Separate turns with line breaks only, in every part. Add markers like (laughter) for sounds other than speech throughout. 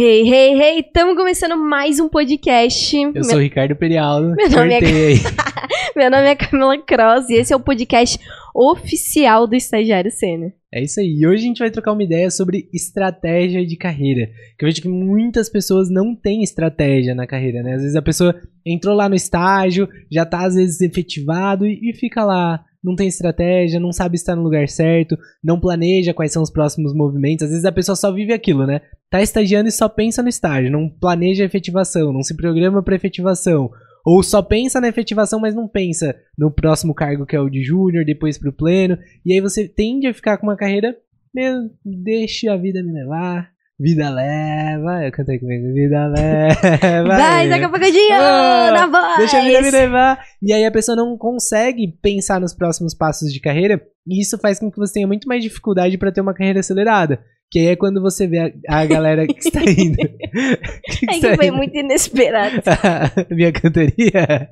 Hey, hey, hey! Estamos começando mais um podcast.
Eu
Meu-
sou o Ricardo Perialdo.
Meu nome é-. (laughs) Meu nome é Camila Cross e esse é o podcast oficial do Estagiário Sênior.
É isso aí. E hoje a gente vai trocar uma ideia sobre estratégia de carreira. Que eu vejo que muitas pessoas não têm estratégia na carreira, né? Às vezes a pessoa entrou lá no estágio, já tá às vezes efetivado e, e fica lá. Não tem estratégia, não sabe estar no lugar certo, não planeja quais são os próximos movimentos. Às vezes a pessoa só vive aquilo, né? Tá estagiando e só pensa no estágio, não planeja a efetivação, não se programa para efetivação. Ou só pensa na efetivação, mas não pensa no próximo cargo que é o de júnior, depois pro pleno. E aí você tende a ficar com uma carreira meio, deixa a vida me levar. Vida leva, eu cantei comigo, vida leva. (laughs)
Vai, daqui a pouquinho,
Ah,
na voz!
Deixa a vida me levar. E aí a pessoa não consegue pensar nos próximos passos de carreira. E isso faz com que você tenha muito mais dificuldade para ter uma carreira acelerada. Que aí é quando você vê a, a galera que está (laughs) indo. que
É que foi
indo.
muito inesperado. (laughs)
Minha cantoria.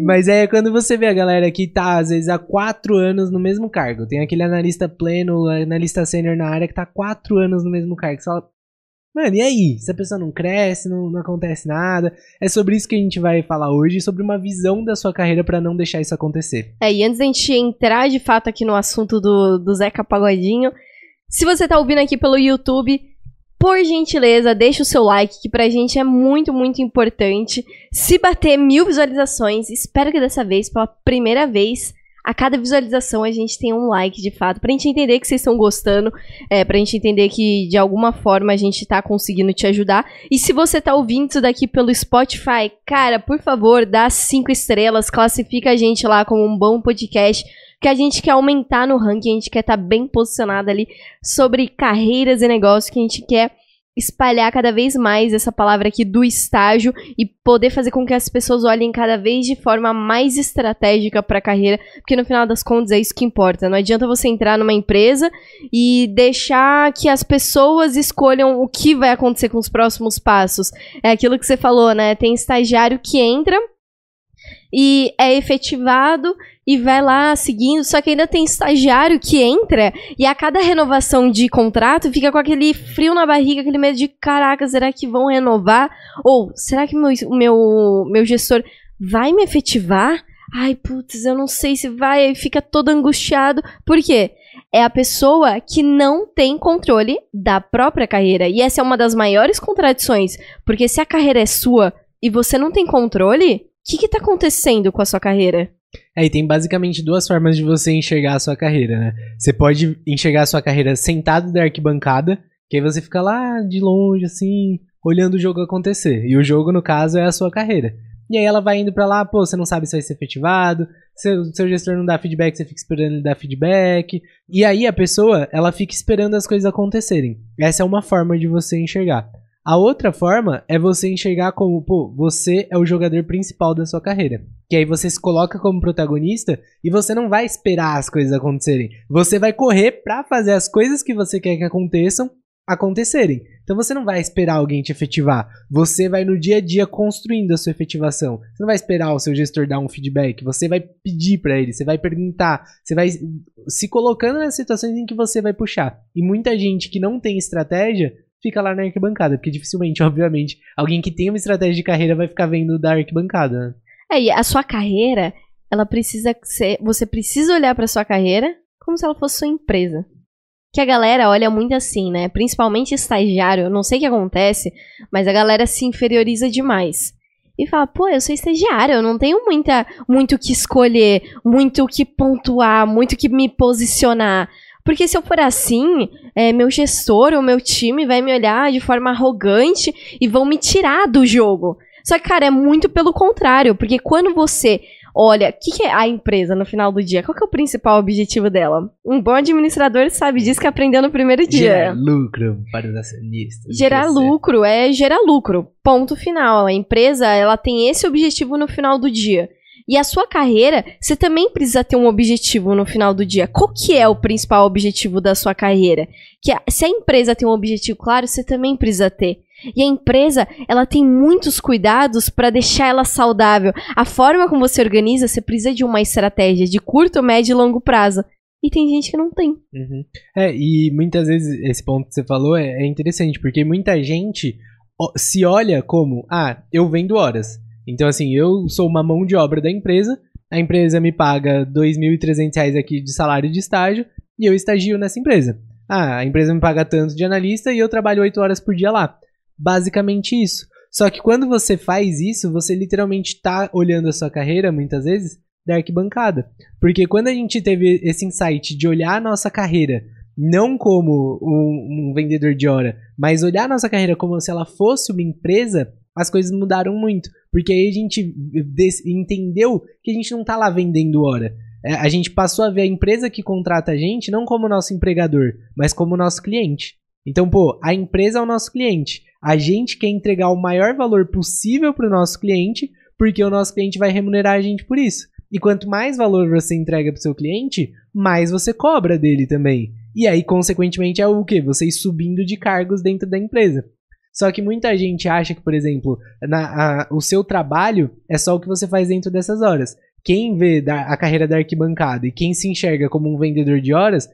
Mas é quando você vê a galera que tá, às vezes, há quatro anos no mesmo cargo. Tem aquele analista pleno, analista sênior na área que tá há quatro anos no mesmo cargo. Você fala, mano, e aí? Se a pessoa não cresce, não, não acontece nada. É sobre isso que a gente vai falar hoje, sobre uma visão da sua carreira pra não deixar isso acontecer.
É, e antes da gente entrar de fato aqui no assunto do, do Zeca Pagodinho, se você tá ouvindo aqui pelo YouTube, por gentileza, deixa o seu like, que pra gente é muito, muito importante. Se bater mil visualizações, espero que dessa vez, pela primeira vez, a cada visualização a gente tenha um like de fato, pra gente entender que vocês estão gostando, é, pra gente entender que de alguma forma a gente tá conseguindo te ajudar. E se você tá ouvindo isso daqui pelo Spotify, cara, por favor, dá cinco estrelas, classifica a gente lá como um bom podcast, que a gente quer aumentar no ranking, a gente quer estar bem posicionado ali sobre carreiras e negócios, que a gente quer espalhar cada vez mais essa palavra aqui do estágio e poder fazer com que as pessoas olhem cada vez de forma mais estratégica para a carreira, porque no final das contas é isso que importa. Não adianta você entrar numa empresa e deixar que as pessoas escolham o que vai acontecer com os próximos passos. É aquilo que você falou, né? Tem estagiário que entra e é efetivado e vai lá seguindo, só que ainda tem estagiário que entra e a cada renovação de contrato fica com aquele frio na barriga, aquele medo de caraca, será que vão renovar? Ou será que meu, meu, meu gestor vai me efetivar? Ai, putz, eu não sei se vai, fica todo angustiado. Por quê? É a pessoa que não tem controle da própria carreira. E essa é uma das maiores contradições. Porque se a carreira é sua e você não tem controle, o que, que tá acontecendo com a sua carreira?
É, e tem basicamente duas formas de você enxergar a sua carreira, né? Você pode enxergar a sua carreira sentado da arquibancada, que aí você fica lá de longe, assim, olhando o jogo acontecer. E o jogo, no caso, é a sua carreira. E aí ela vai indo pra lá, pô, você não sabe se vai ser efetivado, seu, seu gestor não dá feedback, você fica esperando ele dar feedback. E aí a pessoa, ela fica esperando as coisas acontecerem. Essa é uma forma de você enxergar. A outra forma é você enxergar como, pô, você é o jogador principal da sua carreira. Que aí você se coloca como protagonista e você não vai esperar as coisas acontecerem. Você vai correr pra fazer as coisas que você quer que aconteçam acontecerem. Então você não vai esperar alguém te efetivar. Você vai no dia a dia construindo a sua efetivação. Você não vai esperar o seu gestor dar um feedback. Você vai pedir pra ele, você vai perguntar, você vai se colocando nas situações em que você vai puxar. E muita gente que não tem estratégia fica lá na arquibancada, porque dificilmente, (laughs) obviamente, alguém que tem uma estratégia de carreira vai ficar vendo da arquibancada, né?
É, e a sua carreira, ela precisa ser. Você precisa olhar pra sua carreira como se ela fosse sua empresa. Que a galera olha muito assim, né? Principalmente estagiário, eu não sei o que acontece, mas a galera se inferioriza demais. E fala, pô, eu sou estagiário, eu não tenho muita, muito o que escolher, muito o que pontuar, muito o que me posicionar. Porque se eu for assim, é, meu gestor ou meu time vai me olhar de forma arrogante e vão me tirar do jogo. Só que, cara, é muito pelo contrário, porque quando você olha, o que, que é a empresa no final do dia? Qual que é o principal objetivo dela? Um bom administrador sabe disso que aprendeu no primeiro dia.
Gerar lucro para os acionistas.
Gerar lucro é gerar lucro. Ponto final. A empresa, ela tem esse objetivo no final do dia. E a sua carreira, você também precisa ter um objetivo no final do dia. Qual que é o principal objetivo da sua carreira? Que a- se a empresa tem um objetivo claro, você também precisa ter. E a empresa, ela tem muitos cuidados para deixar ela saudável. A forma como você organiza, você precisa de uma estratégia de curto, médio e longo prazo. e tem gente que não tem.
Uhum. É, e muitas vezes esse ponto que você falou é, é interessante, porque muita gente se olha como, ah, eu vendo horas. Então, assim, eu sou uma mão de obra da empresa, a empresa me paga R$ 2.300 aqui de salário de estágio e eu estagio nessa empresa. Ah, a empresa me paga tanto de analista e eu trabalho 8 horas por dia lá. Basicamente isso. Só que quando você faz isso, você literalmente está olhando a sua carreira, muitas vezes, da arquibancada. Porque quando a gente teve esse insight de olhar a nossa carreira não como um, um, vendedor de hora, mas olhar a nossa carreira como se ela fosse uma empresa, as coisas mudaram muito. Porque aí a gente entendeu que a gente não está lá vendendo hora. É, a gente passou a ver a empresa que contrata a gente não como nosso empregador, mas como nosso cliente. Então, pô, a empresa é o nosso cliente. A gente quer entregar o maior valor possível para o nosso cliente, porque o nosso cliente vai remunerar a gente por isso. E quanto mais valor você entrega para o seu cliente, mais você cobra dele também. E aí, consequentemente, é o que? Vocês subindo de cargos dentro da empresa. Só que muita gente acha que, por exemplo, na, a, o seu trabalho é só o que você faz dentro dessas horas. Quem vê da, a carreira da arquibancada e quem se enxerga como um vendedor de horas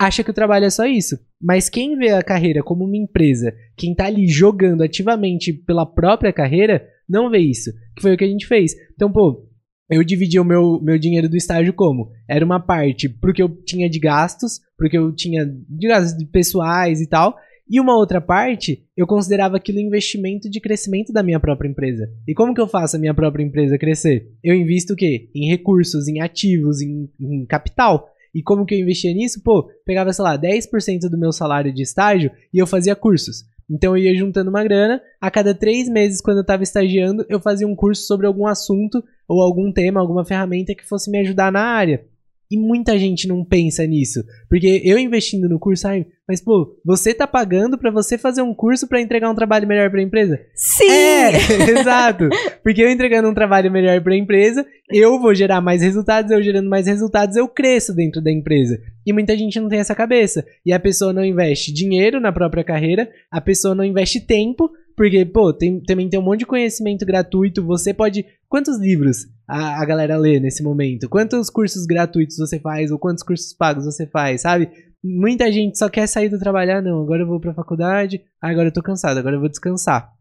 acha que o trabalho é só isso. Mas quem vê a carreira como uma empresa, quem tá ali jogando ativamente pela própria carreira, não vê isso. Que foi o que a gente fez. Então, pô, eu dividi o meu, meu dinheiro do estágio como? Era uma parte porque eu tinha de gastos, porque eu tinha de gastos pessoais e tal, e uma outra parte eu considerava aquilo investimento de crescimento da minha própria empresa. E como que eu faço a minha própria empresa crescer? Eu invisto o quê? Em recursos, em ativos, em, em capital. E como que eu investia nisso? Pô, pegava, sei lá, 10% do meu salário de estágio e eu fazia cursos. Então eu ia juntando uma grana, a cada três meses, quando eu estava estagiando, eu fazia um curso sobre algum assunto ou algum tema, alguma ferramenta que fosse me ajudar na área. E muita gente não pensa nisso. Porque eu investindo no curso, ai, mas pô, você tá pagando para você fazer um curso para entregar um trabalho melhor para a empresa?
Sim!
É, (laughs) exato. Porque eu entregando um trabalho melhor para a empresa, eu vou gerar mais resultados, eu gerando mais resultados, eu cresço dentro da empresa. E muita gente não tem essa cabeça. E a pessoa não investe dinheiro na própria carreira, a pessoa não investe tempo, porque, pô, tem, também tem um monte de conhecimento gratuito. Você pode. Quantos livros a, a galera lê nesse momento? Quantos cursos gratuitos você faz? Ou quantos cursos pagos você faz, sabe? Muita gente só quer sair do trabalhar, não. Agora eu vou pra faculdade, agora eu tô cansado, agora eu vou descansar.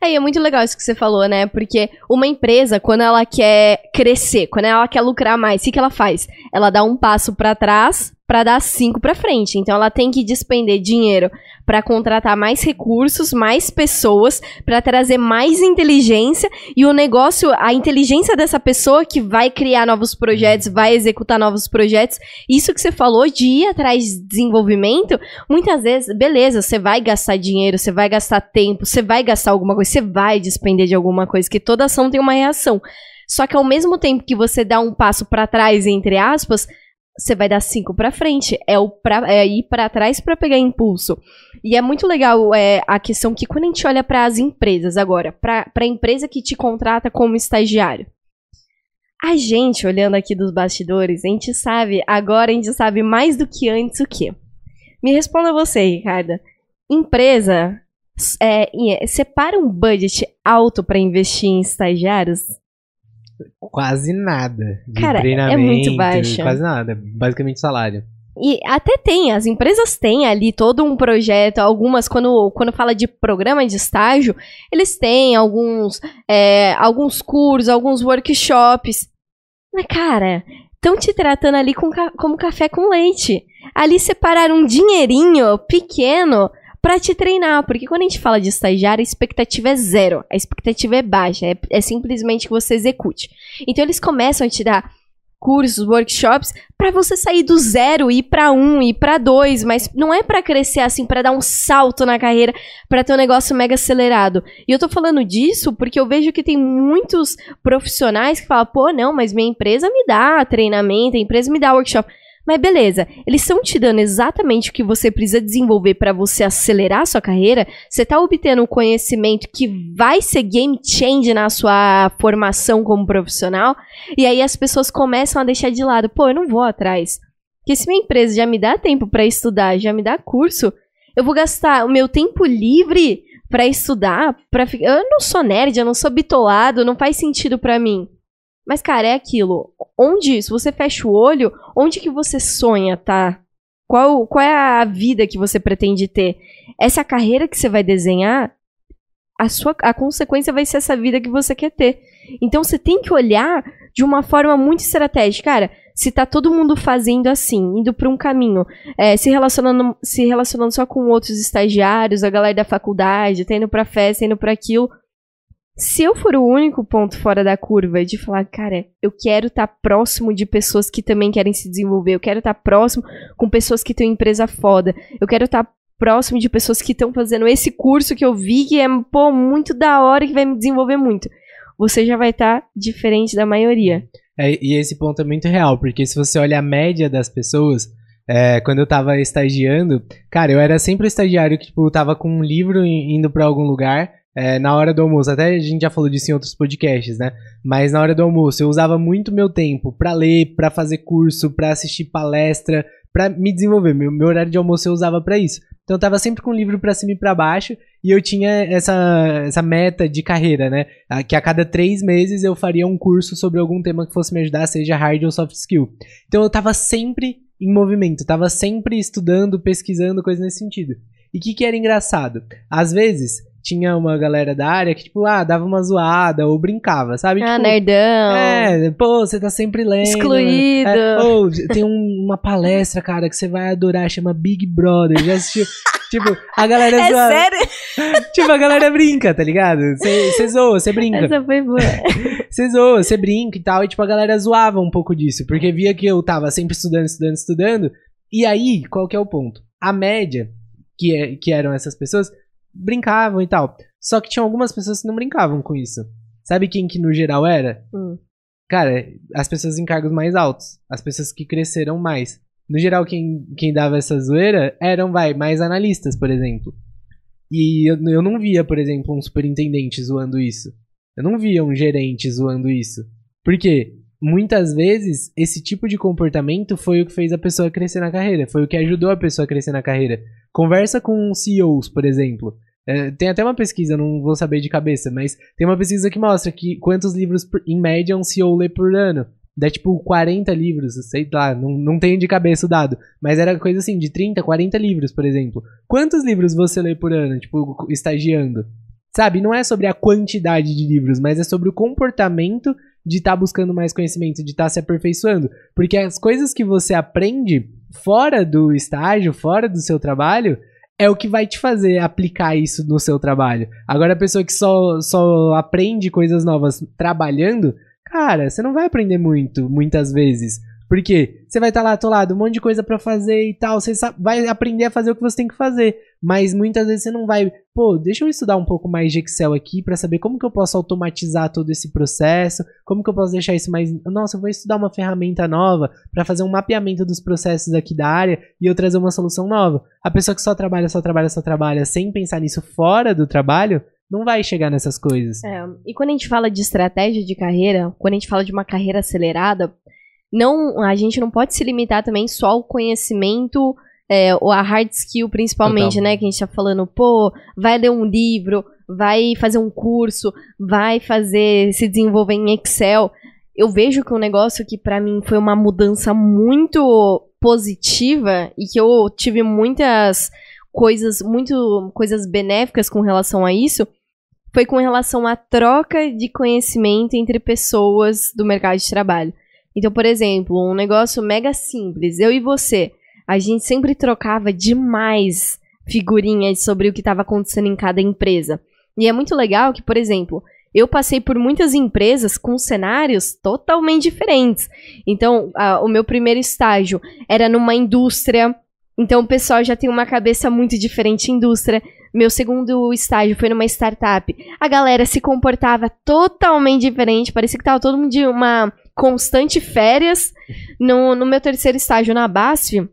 É, e é muito legal isso que você falou, né? Porque uma empresa, quando ela quer crescer, quando ela quer lucrar mais, o que, que ela faz? Ela dá um passo para trás para dar cinco para frente. Então ela tem que despender dinheiro para contratar mais recursos, mais pessoas, para trazer mais inteligência e o negócio, a inteligência dessa pessoa que vai criar novos projetos, vai executar novos projetos. Isso que você falou de ir atrás de desenvolvimento, muitas vezes, beleza, você vai gastar dinheiro, você vai gastar tempo, você vai gastar alguma coisa, você vai despender de alguma coisa, que toda ação tem uma reação. Só que ao mesmo tempo que você dá um passo para trás, entre aspas, você vai dar cinco para frente. É, o pra, é ir para trás para pegar impulso. E é muito legal é, a questão que quando a gente olha para as empresas agora, para a empresa que te contrata como estagiário. A gente, olhando aqui dos bastidores, a gente sabe, agora a gente sabe mais do que antes o quê? Me responda você, Ricardo. Empresa é, é separa um budget alto para investir em estagiários?
Quase nada de
Cara,
treinamento.
É muito baixo.
Quase nada. Basicamente salário.
E até tem, as empresas têm ali todo um projeto, algumas, quando, quando fala de programa de estágio, eles têm alguns, é, alguns cursos, alguns workshops. Mas, cara, estão te tratando ali com, como café com leite. Ali separaram um dinheirinho pequeno para te treinar, porque quando a gente fala de estagiário, a expectativa é zero, a expectativa é baixa, é, é simplesmente que você execute. Então eles começam a te dar cursos, workshops para você sair do zero e ir para um e para dois, mas não é para crescer assim, para dar um salto na carreira, para ter um negócio mega acelerado. E eu tô falando disso porque eu vejo que tem muitos profissionais que falam: "Pô, não, mas minha empresa me dá treinamento, a empresa me dá workshop". Mas beleza, eles estão te dando exatamente o que você precisa desenvolver para você acelerar a sua carreira. Você está obtendo um conhecimento que vai ser game change na sua formação como profissional. E aí as pessoas começam a deixar de lado. Pô, eu não vou atrás. Porque se minha empresa já me dá tempo para estudar, já me dá curso, eu vou gastar o meu tempo livre para estudar, para Eu não sou nerd, eu não sou bitolado, não faz sentido para mim. Mas, cara, é aquilo. Onde, se você fecha o olho, onde que você sonha, tá? Qual, qual é a vida que você pretende ter? Essa é carreira que você vai desenhar, a sua a consequência vai ser essa vida que você quer ter. Então você tem que olhar de uma forma muito estratégica. Cara, se tá todo mundo fazendo assim, indo para um caminho, é, se, relacionando, se relacionando só com outros estagiários, a galera da faculdade, tá indo pra festa, indo pra aquilo. Se eu for o único ponto fora da curva de falar, cara, eu quero estar tá próximo de pessoas que também querem se desenvolver, eu quero estar tá próximo com pessoas que têm empresa foda, eu quero estar tá próximo de pessoas que estão fazendo esse curso que eu vi que é, pô, muito da hora, que vai me desenvolver muito. Você já vai estar tá diferente da maioria.
É, e esse ponto é muito real, porque se você olha a média das pessoas, é, quando eu tava estagiando, cara, eu era sempre o estagiário que, tipo, tava com um livro indo para algum lugar, é, na hora do almoço. Até a gente já falou disso em outros podcasts, né? Mas na hora do almoço eu usava muito meu tempo para ler, para fazer curso, para assistir palestra, para me desenvolver. Meu, meu, horário de almoço eu usava para isso. Então eu tava sempre com o livro para cima e para baixo e eu tinha essa, essa meta de carreira, né? Que a cada três meses eu faria um curso sobre algum tema que fosse me ajudar, seja hard ou soft skill. Então eu tava sempre em movimento, tava sempre estudando, pesquisando, coisas nesse sentido. E o que, que era engraçado? Às vezes tinha uma galera da área que, tipo, ah, dava uma zoada ou brincava, sabe?
Ah,
tipo,
nerdão.
É, pô, você tá sempre lendo.
Excluído.
É, ou tem um, uma palestra, cara, que você vai adorar, chama Big Brother. Já assistiu? (laughs) tipo, a galera
É
zoa.
sério? (laughs)
Tipo, a galera brinca, tá ligado? Você zoa, você brinca.
Essa foi boa. (laughs)
Você zoa, você brinca e tal. E, tipo, a galera zoava um pouco disso. Porque via que eu tava sempre estudando, estudando, estudando. E aí, qual que é o ponto? A média, que, é, que eram essas pessoas, brincavam e tal. Só que tinha algumas pessoas que não brincavam com isso. Sabe quem que no geral era?
Hum.
Cara, as pessoas em cargos mais altos. As pessoas que cresceram mais. No geral, quem, quem dava essa zoeira eram, vai, mais analistas, por exemplo. E eu, eu não via, por exemplo, um superintendente zoando isso. Eu não via um gerente zoando isso. Por quê? Muitas vezes, esse tipo de comportamento foi o que fez a pessoa crescer na carreira. Foi o que ajudou a pessoa a crescer na carreira. Conversa com CEOs, por exemplo. É, tem até uma pesquisa, não vou saber de cabeça, mas tem uma pesquisa que mostra que quantos livros, em média, um CEO lê por ano. Dá tipo 40 livros, sei lá, não, não tenho de cabeça o dado. Mas era coisa assim, de 30, 40 livros, por exemplo. Quantos livros você lê por ano, tipo, estagiando? Sabe, não é sobre a quantidade de livros, mas é sobre o comportamento de estar tá buscando mais conhecimento, de estar tá se aperfeiçoando. Porque as coisas que você aprende fora do estágio, fora do seu trabalho, é o que vai te fazer aplicar isso no seu trabalho. Agora, a pessoa que só, só aprende coisas novas trabalhando, cara, você não vai aprender muito, muitas vezes. Porque você vai estar tá lá atolado, um monte de coisa para fazer e tal. Você vai aprender a fazer o que você tem que fazer. Mas muitas vezes você não vai, pô, deixa eu estudar um pouco mais de Excel aqui para saber como que eu posso automatizar todo esse processo, como que eu posso deixar isso mais, nossa, eu vou estudar uma ferramenta nova para fazer um mapeamento dos processos aqui da área e eu trazer uma solução nova. A pessoa que só trabalha, só trabalha, só trabalha sem pensar nisso fora do trabalho, não vai chegar nessas coisas.
É, e quando a gente fala de estratégia de carreira, quando a gente fala de uma carreira acelerada, não, a gente não pode se limitar também só ao conhecimento é, ou a hard skill principalmente, Total. né? Que a gente tá falando, pô, vai ler um livro, vai fazer um curso, vai fazer, se desenvolver em Excel. Eu vejo que um negócio que para mim foi uma mudança muito positiva e que eu tive muitas coisas, muito coisas benéficas com relação a isso, foi com relação à troca de conhecimento entre pessoas do mercado de trabalho. Então, por exemplo, um negócio mega simples, eu e você, a gente sempre trocava demais figurinhas sobre o que estava acontecendo em cada empresa. E é muito legal que, por exemplo, eu passei por muitas empresas com cenários totalmente diferentes. Então, a, o meu primeiro estágio era numa indústria, então o pessoal já tem uma cabeça muito diferente indústria. Meu segundo estágio foi numa startup. A galera se comportava totalmente diferente, parecia que tava todo mundo de uma constante férias. No, no meu terceiro estágio na BASF,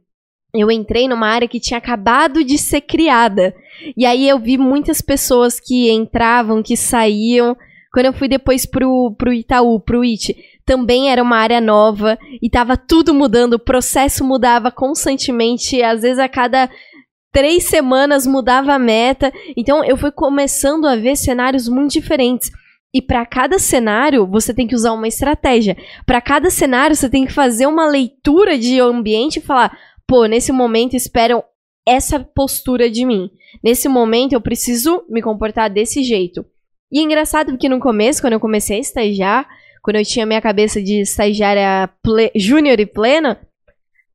eu entrei numa área que tinha acabado de ser criada. E aí eu vi muitas pessoas que entravam, que saíam. Quando eu fui depois pro, pro Itaú, pro IT, também era uma área nova e tava tudo mudando, o processo mudava constantemente, às vezes a cada três semanas mudava a meta. Então eu fui começando a ver cenários muito diferentes. E para cada cenário, você tem que usar uma estratégia. Para cada cenário, você tem que fazer uma leitura de ambiente e falar: pô, nesse momento esperam essa postura de mim. Nesse momento, eu preciso me comportar desse jeito. E é engraçado porque no começo, quando eu comecei a estagiar, quando eu tinha minha cabeça de estagiária júnior e plena,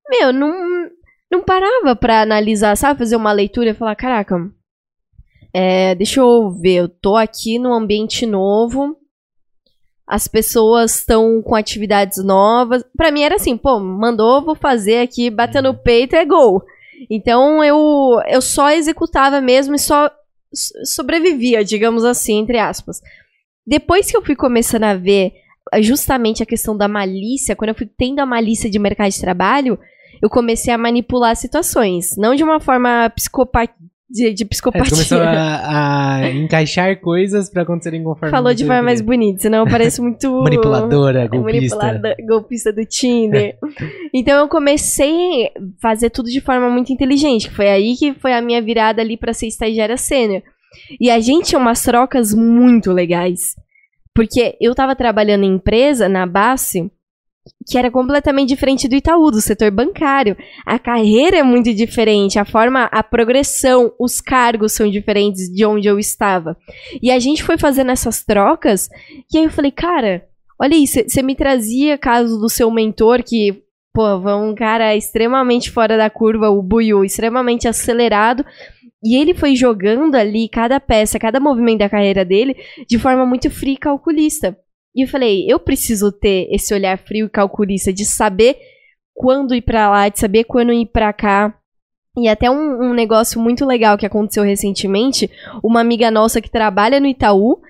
meu, não, não parava pra analisar, sabe? Fazer uma leitura e falar: caraca, é, deixa eu ver, eu tô aqui num ambiente novo, as pessoas estão com atividades novas. Para mim era assim, pô, mandou, vou fazer aqui, batendo no peito é gol. Então eu, eu só executava mesmo e só sobrevivia, digamos assim, entre aspas. Depois que eu fui começando a ver justamente a questão da malícia, quando eu fui tendo a malícia de mercado de trabalho, eu comecei a manipular situações. Não de uma forma psicopata, de, de psicopatia. É,
começou a, a, encaixar coisas para acontecerem conforme
Falou de forma mais bonita, senão eu pareço muito... (laughs)
Manipuladora, golpista. Manipulada,
golpista do Tinder. (laughs) então eu comecei a fazer tudo de forma muito inteligente. Foi aí que foi a minha virada ali para ser estagiária sênior. E a gente tinha umas trocas muito legais. Porque eu tava trabalhando em empresa, na base, que era completamente diferente do Itaú, do setor bancário. A carreira é muito diferente, a forma, a progressão, os cargos são diferentes de onde eu estava. E a gente foi fazendo essas trocas, e aí eu falei, cara, olha isso, você me trazia caso do seu mentor que, pô, um cara extremamente fora da curva, o Buiu, extremamente acelerado, e ele foi jogando ali cada peça, cada movimento da carreira dele de forma muito fria e calculista. E eu falei, eu preciso ter esse olhar frio e calculista de saber quando ir para lá, de saber quando ir para cá. E até um, um, negócio muito legal que aconteceu recentemente, uma amiga nossa que trabalha no Itaú,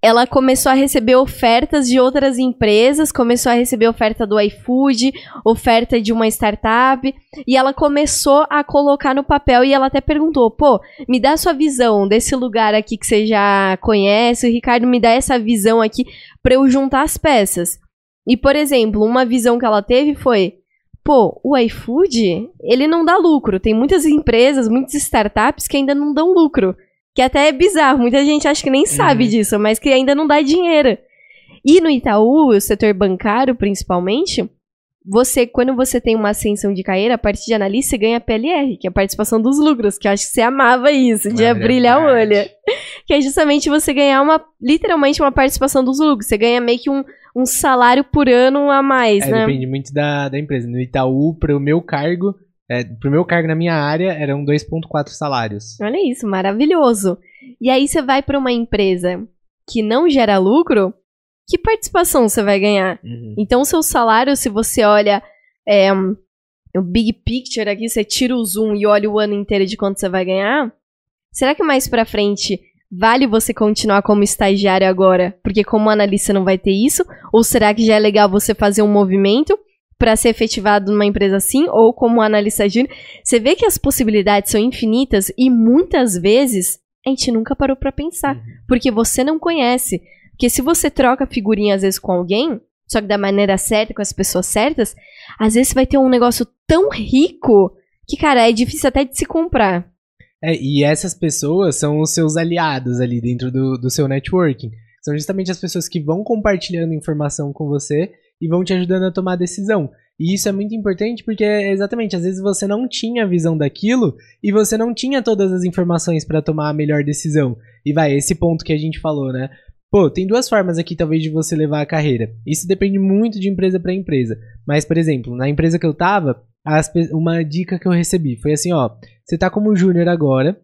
ela começou a receber ofertas de outras empresas, começou a receber oferta do iFood, oferta de uma startup, e ela começou a colocar no papel e ela até perguntou: pô, me dá sua visão desse lugar aqui que você já conhece, Ricardo, me dá essa visão aqui para eu juntar as peças. E, por exemplo, uma visão que ela teve foi: pô, o iFood, ele não dá lucro. Tem muitas empresas, muitas startups que ainda não dão lucro. Que até é bizarro, muita gente acha que nem sabe uhum. disso, mas que ainda não dá dinheiro. E no Itaú, o setor bancário principalmente, você, quando você tem uma ascensão de carreira, a partir de analista, você ganha PLR, que é a participação dos lucros, que eu acho que você amava isso, de brilhar o olho. (laughs) Que é justamente você ganhar uma, literalmente, uma participação dos lucros. Você ganha meio que um, um salário por ano a mais, é, né?
Depende muito da, da empresa. No Itaú, para o meu cargo, é, pro meu cargo na minha área, eram 2,4 salários.
Olha isso, maravilhoso. E aí você vai para uma empresa que não gera lucro, que participação você vai ganhar? Uhum. Então, o seu salário, se você olha é, o big picture aqui, você tira o zoom e olha o ano inteiro de quanto você vai ganhar, será que mais pra frente vale você continuar como estagiário agora, porque como analista não vai ter isso? Ou será que já é legal você fazer um movimento para ser efetivado numa empresa assim, ou como analista júnior. Você vê que as possibilidades são infinitas e muitas vezes a gente nunca parou para pensar, uhum. porque você não conhece. Porque se você troca figurinha às vezes com alguém, só que da maneira certa, com as pessoas certas, às vezes você vai ter um negócio tão rico que, cara, é difícil até de se comprar.
É, e essas pessoas são os seus aliados ali dentro do, do seu networking. São justamente as pessoas que vão compartilhando informação com você e vão te ajudando a tomar decisão. E isso é muito importante porque, exatamente, às vezes você não tinha a visão daquilo e você não tinha todas as informações para tomar a melhor decisão. E vai, esse ponto que a gente falou, né? Pô, tem duas formas aqui, talvez, de você levar a carreira. Isso depende muito de empresa para empresa. Mas, por exemplo, na empresa que eu tava, uma dica que eu recebi foi assim: ó, você tá como júnior agora,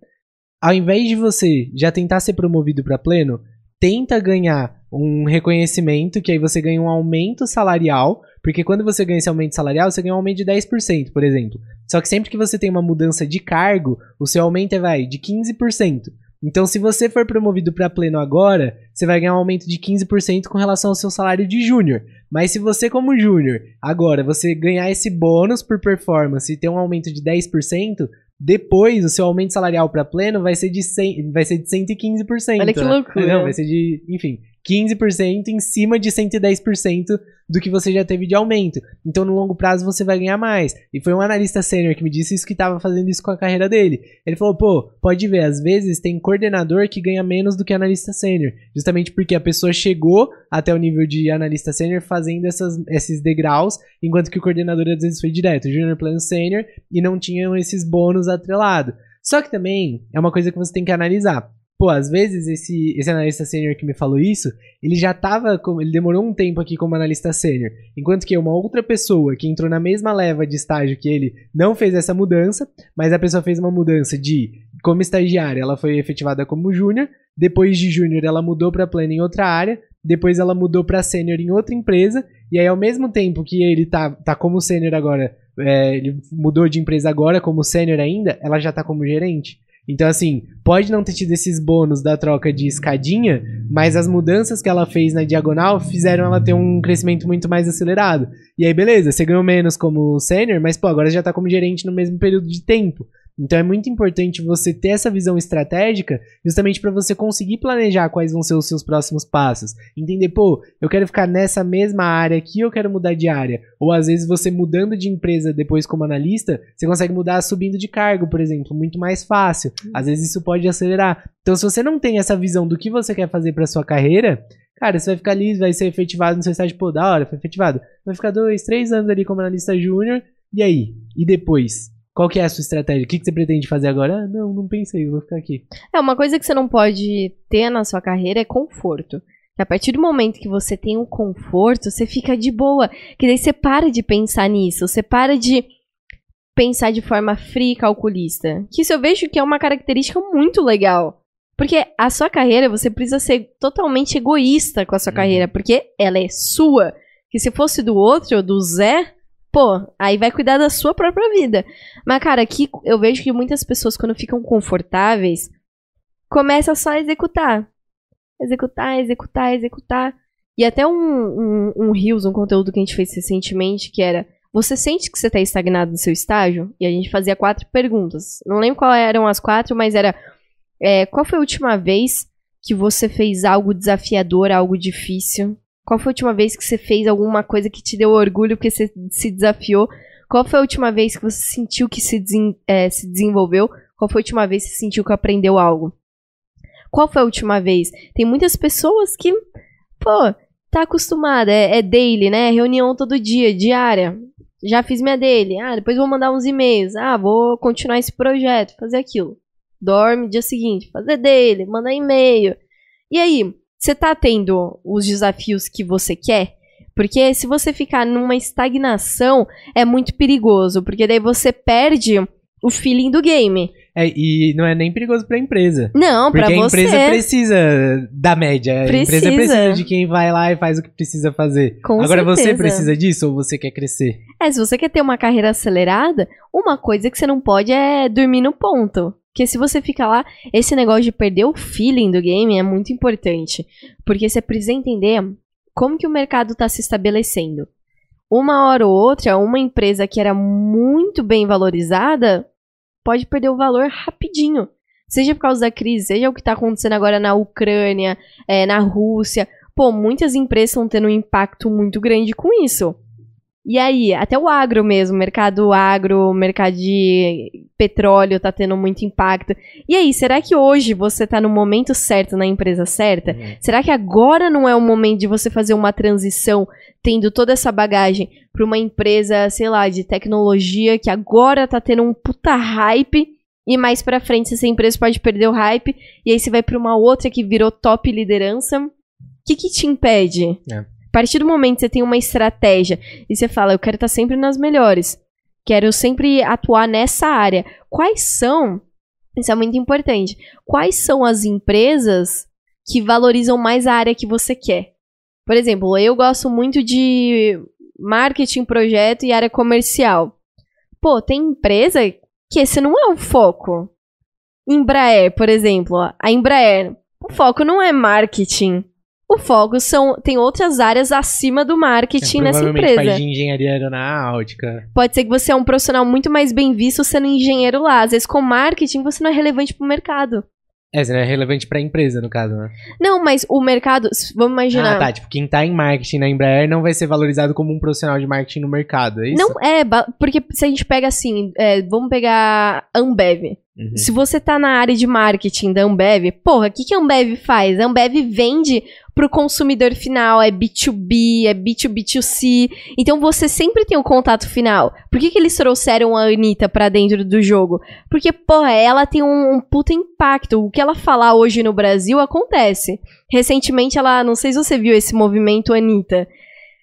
ao invés de você já tentar ser promovido para pleno, tenta ganhar um reconhecimento, que aí você ganha um aumento salarial, porque quando você ganha esse aumento salarial, você ganha um aumento de 10%, por exemplo. Só que sempre que você tem uma mudança de cargo, o seu aumento é vai, de 15%. Então, se você for promovido para pleno agora, você vai ganhar um aumento de 15% com relação ao seu salário de júnior. Mas se você, como júnior, agora você ganhar esse bônus por performance e ter um aumento de 10%, depois, o seu aumento salarial para pleno vai ser de 100, vai ser de 115%.
Olha que
né?
loucura.
Não, vai ser de, enfim, 15% em cima de 110% do que você já teve de aumento. Então, no longo prazo, você vai ganhar mais. E foi um analista sênior que me disse isso que estava fazendo isso com a carreira dele. Ele falou: pô, pode ver, às vezes tem coordenador que ganha menos do que analista sênior. Justamente porque a pessoa chegou até o nível de analista sênior fazendo essas, esses degraus, enquanto que o coordenador às vezes foi direto, junior plano sênior, e não tinham esses bônus atrelados. Só que também é uma coisa que você tem que analisar. Pô, às vezes esse, esse analista sênior que me falou isso, ele já tava, como, ele demorou um tempo aqui como analista sênior, enquanto que uma outra pessoa que entrou na mesma leva de estágio que ele não fez essa mudança, mas a pessoa fez uma mudança de como estagiária, ela foi efetivada como júnior, depois de júnior ela mudou para pleno em outra área, depois ela mudou para sênior em outra empresa, e aí ao mesmo tempo que ele tá, tá como sênior agora, é, ele mudou de empresa agora como sênior ainda, ela já tá como gerente. Então, assim, pode não ter tido esses bônus da troca de escadinha, mas as mudanças que ela fez na diagonal fizeram ela ter um crescimento muito mais acelerado. E aí, beleza, você ganhou menos como sênior, mas, pô, agora já tá como gerente no mesmo período de tempo. Então é muito importante você ter essa visão estratégica, justamente para você conseguir planejar quais vão ser os seus próximos passos. Entender, pô, eu quero ficar nessa mesma área aqui, eu quero mudar de área. Ou às vezes você mudando de empresa depois como analista, você consegue mudar subindo de cargo, por exemplo, muito mais fácil. Às vezes isso pode acelerar. Então se você não tem essa visão do que você quer fazer para sua carreira, cara, você vai ficar ali, vai ser efetivado no seu estágio, pô, da hora, foi efetivado. Vai ficar dois, três anos ali como analista júnior, e aí? E depois? Qual que é a sua estratégia? O que, que você pretende fazer agora? Ah, não, não pensei, vou ficar aqui.
É, uma coisa que você não pode ter na sua carreira é conforto. Que a partir do momento que você tem um conforto, você fica de boa. Que daí você para de pensar nisso. Você para de pensar de forma fria e calculista. Que isso eu vejo que é uma característica muito legal. Porque a sua carreira, você precisa ser totalmente egoísta com a sua uhum. carreira. Porque ela é sua. Que se fosse do outro, do Zé, pô, aí vai cuidar da sua própria vida. Mas, cara, aqui eu vejo que muitas pessoas, quando ficam confortáveis, começam só a executar. Executar, executar, executar. E até um, um, um Reels, um conteúdo que a gente fez recentemente, que era você sente que você está estagnado no seu estágio? E a gente fazia quatro perguntas. Não lembro qual eram as quatro, mas era é, qual foi a última vez que você fez algo desafiador, algo difícil? Qual foi a última vez que você fez alguma coisa que te deu orgulho porque você se desafiou? Qual foi a última vez que você sentiu que se, desen é, se desenvolveu? Qual foi a última vez que você sentiu que aprendeu algo? Qual foi a última vez? Tem muitas pessoas que, pô, tá acostumada, é, é daily, né? Reunião todo dia, diária. Já fiz minha daily. Ah, depois vou mandar uns e-mails. Ah, vou continuar esse projeto, fazer aquilo. Dorme dia seguinte, fazer daily, mandar e-mail. E aí, você tá tendo os desafios que você quer? Porque se você ficar numa estagnação, é muito perigoso, porque daí você perde o feeling do game.
É, e não é nem perigoso pra empresa.
Não, pra você.
Porque a empresa precisa da média. Precisa. A empresa precisa de quem vai lá e faz o que precisa fazer. Com Agora certeza. você precisa disso ou você quer crescer?
É, se você quer ter uma carreira acelerada, uma coisa que você não pode é dormir no ponto. Porque se você fica lá, esse negócio de perder o feeling do game é muito importante. Porque você precisa entender como que o mercado está se estabelecendo. Uma hora ou outra, uma empresa que era muito bem valorizada pode perder o valor rapidinho. Seja por causa da crise, seja o que está acontecendo agora na Ucrânia, é, na Rússia. Pô, muitas empresas estão tendo um impacto muito grande com isso. E aí, até o agro mesmo, mercado agro, mercado de petróleo tá tendo muito impacto. E aí, será que hoje você tá no momento certo, na empresa certa? Uhum. Será que agora não é o momento de você fazer uma transição, tendo toda essa bagagem, para uma empresa, sei lá, de tecnologia que agora tá tendo um puta hype e mais pra frente essa empresa pode perder o hype e aí você vai para uma outra que virou top liderança? O que que te impede? É partir do momento que você tem uma estratégia e você fala, eu quero estar sempre nas melhores, quero sempre atuar nessa área, quais são, isso é muito importante, quais são as empresas que valorizam mais a área que você quer? Por exemplo, eu gosto muito de marketing, projeto e área comercial. Pô, tem empresa que esse não é o foco. Embraer, por exemplo, a Embraer, o foco não é marketing. O foco são tem outras áreas acima do marketing é, nessa empresa.
Faz de engenharia aeronáutica.
Pode ser que você é um profissional muito mais bem visto sendo engenheiro lá. Às vezes com marketing você não é relevante pro mercado.
É, não é relevante pra empresa, no caso, né?
Não, mas o mercado, vamos imaginar.
Ah, tá. Tipo, quem tá em marketing na Embraer não vai ser valorizado como um profissional de marketing no mercado, é isso?
Não é, porque se a gente pega assim, é, vamos pegar Ambev.
Uhum.
Se você tá na área de marketing da Ambev, porra, o que, que a Ambev faz? A Ambev vende pro consumidor final, é B2B, é B2B2C. Então você sempre tem o contato final. Por que, que eles trouxeram a Anitta pra dentro do jogo? Porque, porra, ela tem um, um puta impacto. O que ela falar hoje no Brasil acontece. Recentemente, ela, não sei se você viu esse movimento Anitta.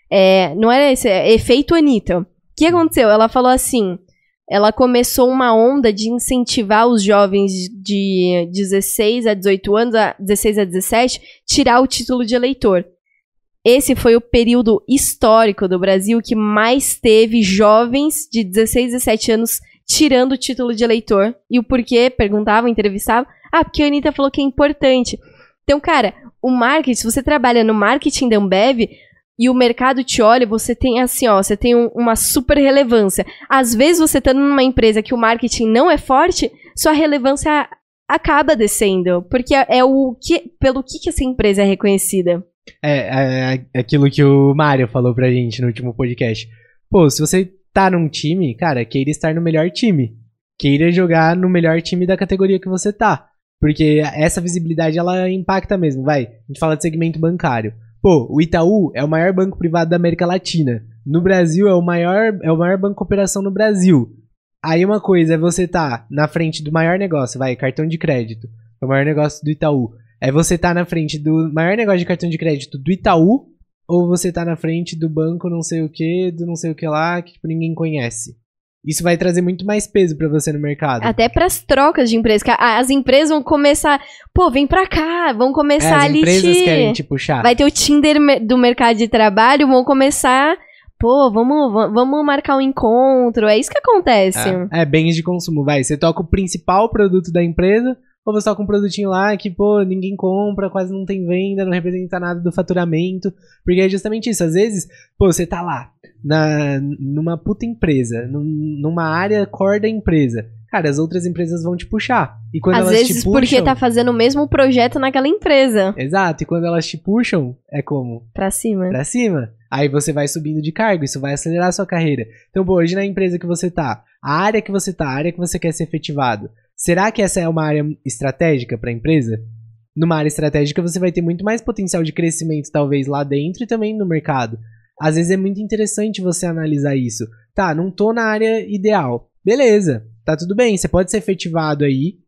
É, não era esse, é efeito Anitta. O que aconteceu? Ela falou assim: ela começou uma onda de incentivar os jovens de 16 a 18 anos, a 16 a 17, tirar o título de eleitor. Esse foi o período histórico do Brasil que mais teve jovens de 16 a 17 anos tirando o título de eleitor. E o porquê? Perguntavam, entrevistavam. Ah, porque a Anitta falou que é importante. Então, cara, o marketing, se você trabalha no marketing da Ambev e o mercado te olha, você tem assim, ó, você tem um- uma super relevância. Às vezes você tá numa empresa que o marketing não é forte, sua relevância acaba descendo, porque é o que pelo que, que essa empresa é reconhecida.
É, é, é aquilo que o Mário falou pra gente no último podcast. Pô, se você tá num time, cara, queira estar no melhor time. Queira jogar no melhor time da categoria que você tá. Porque essa visibilidade, ela impacta mesmo, vai. A gente fala de segmento bancário. Pô, o Itaú é o maior banco privado da América Latina. No Brasil, é o maior, é o maior banco de operação no Brasil. Aí uma coisa é você tá na frente do maior negócio, vai, cartão de crédito. É o maior negócio do Itaú. É você tá na frente do maior negócio de cartão de crédito do Itaú, ou você tá na frente do banco não sei o que, do não sei o que lá, que tipo, ninguém conhece. Isso vai trazer muito mais peso pra você no mercado.
Até pras trocas de empresa, que a- as empresas vão começar, pô, vem pra cá, vão
É,
começar
as
ali
empresas
te...
querem te puxar.
Vai ter o Tinder do mercado de trabalho, vão começar, pô, vamos, va- vamos marcar um encontro. É isso que acontece.
É, é, bens de consumo, vai. Você toca o principal produto da empresa, ou você toca um produtinho lá que, pô, ninguém compra, quase não tem venda, não representa nada do faturamento. Porque é justamente isso. Às vezes, pô, você tá lá, na, numa puta empresa, num- numa área core da empresa. Cara, as outras empresas vão te puxar. E quando
Às
elas
vezes
te puxam.
porque tá fazendo o mesmo projeto naquela empresa.
Exato, e quando elas te puxam, é como?
Pra cima.
pra cima. Aí você vai subindo de cargo, isso vai acelerar a sua carreira. Então, pô, hoje na empresa que você tá, a área que você tá, a área que você quer ser efetivado, será que essa é uma área estratégica pra empresa? Numa área estratégica você vai ter muito mais potencial de crescimento, talvez lá dentro e também no mercado. Às vezes é muito interessante você analisar isso. Tá, não tô na área ideal. Beleza, tá tudo bem, você pode ser efetivado aí,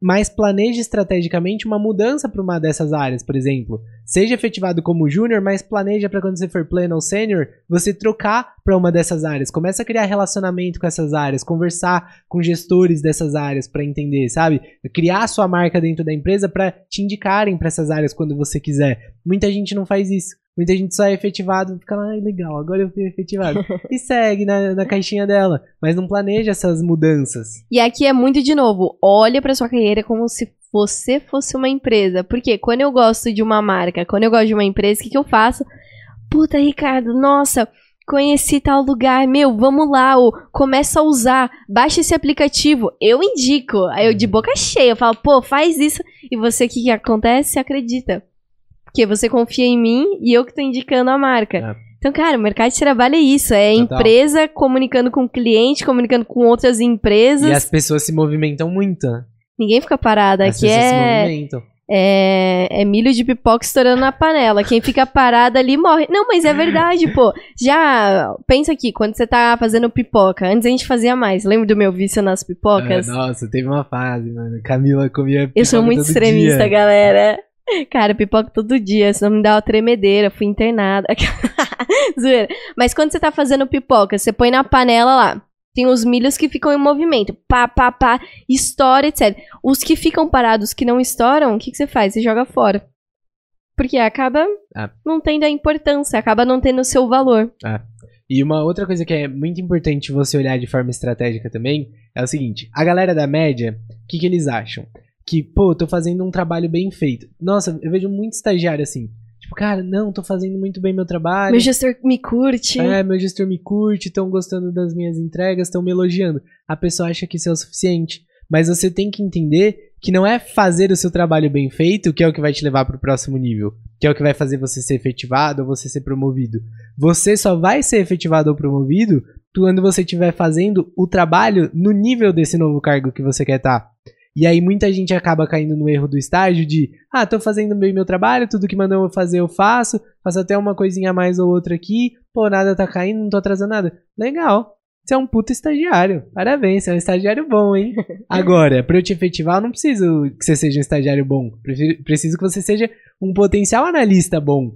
mas planeje estrategicamente uma mudança para uma dessas áreas, por exemplo. Seja efetivado como júnior, mas planeja para quando você for pleno ou sênior, você trocar para uma dessas áreas. Começa a criar relacionamento com essas áreas, conversar com gestores dessas áreas para entender, sabe? Criar sua marca dentro da empresa para te indicarem para essas áreas quando você quiser. Muita gente não faz isso. Muita gente só é efetivado e fica lá, ai, legal, agora eu fui efetivado. (laughs) e segue na, na caixinha dela, mas não planeja essas mudanças.
E aqui é muito de novo, olha pra sua carreira como se você fosse uma empresa. Porque quando eu gosto de uma marca, quando eu gosto de uma empresa, o que, que eu faço? Puta, Ricardo, nossa, conheci tal lugar, meu, vamos lá, ô, começa a usar, baixa esse aplicativo, eu indico. Aí eu de boca cheia, eu falo, pô, faz isso. E você, o que, que acontece? Acredita. Porque você confia em mim e eu que tô indicando a marca.
É.
Então, cara, o mercado de trabalho é isso. É
Total.
empresa comunicando com o cliente, comunicando com outras empresas.
E as pessoas se movimentam muito, né?
Ninguém fica parado.
As
Aqui
pessoas se
é,
movimentam.
é, é milho de pipoca estourando na panela. Quem fica parado ali morre. Não, mas é verdade, pô. Já, pensa aqui, quando você tá fazendo pipoca, antes a gente fazia mais. Lembra do meu vício nas pipocas?
Ah, nossa, teve uma fase, mano. Camila comia
Eu sou
pipoca
muito extremista,
dia.
galera. Cara, pipoca todo dia, senão me dá uma tremedeira, fui internada. (laughs) Zoeira. Mas quando você tá fazendo pipoca, você põe na panela lá. Tem os milhos que ficam em movimento. Pá, pá, pá, estoura, etc. Os que ficam parados, que não estouram, o que, que você faz? Você joga fora. Porque acaba
Ah.
não tendo a importância, acaba não tendo o seu valor.
E uma outra coisa que é muito importante você olhar de forma estratégica também é o seguinte: a galera da média, o que, que eles acham? Que, pô, tô fazendo um trabalho bem feito. Nossa, eu vejo muito estagiário assim. Tipo, cara, não, tô fazendo muito bem meu trabalho.
Meu gestor me curte.
É, meu gestor me curte, estão gostando das minhas entregas, estão me elogiando. A pessoa acha que isso é o suficiente. Mas você tem que entender que não é fazer o seu trabalho bem feito que é o que vai te levar para o próximo nível, que é o que vai fazer você ser efetivado ou você ser promovido. Você só vai ser efetivado ou promovido quando você estiver fazendo o trabalho no nível desse novo cargo que você quer estar. Tá. E aí muita gente acaba caindo no erro do estágio de, ah, tô fazendo bem meu trabalho, tudo que mandam eu fazer eu faço, faço até uma coisinha a mais ou outra aqui, pô, nada tá caindo, não tô atrasando nada. Legal. Você é um puto estagiário. Parabéns, você é um estagiário bom, hein? (laughs) Agora, pra eu te efetivar, eu não preciso que você seja um estagiário bom. Preciso que você seja um potencial analista bom.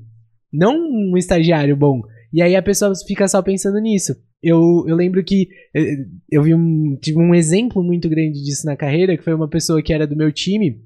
Não um estagiário bom. E aí a pessoa fica só pensando nisso. Eu, eu lembro que eh, eu vi um, tive um exemplo muito grande disso na carreira, que foi uma pessoa que era do meu time.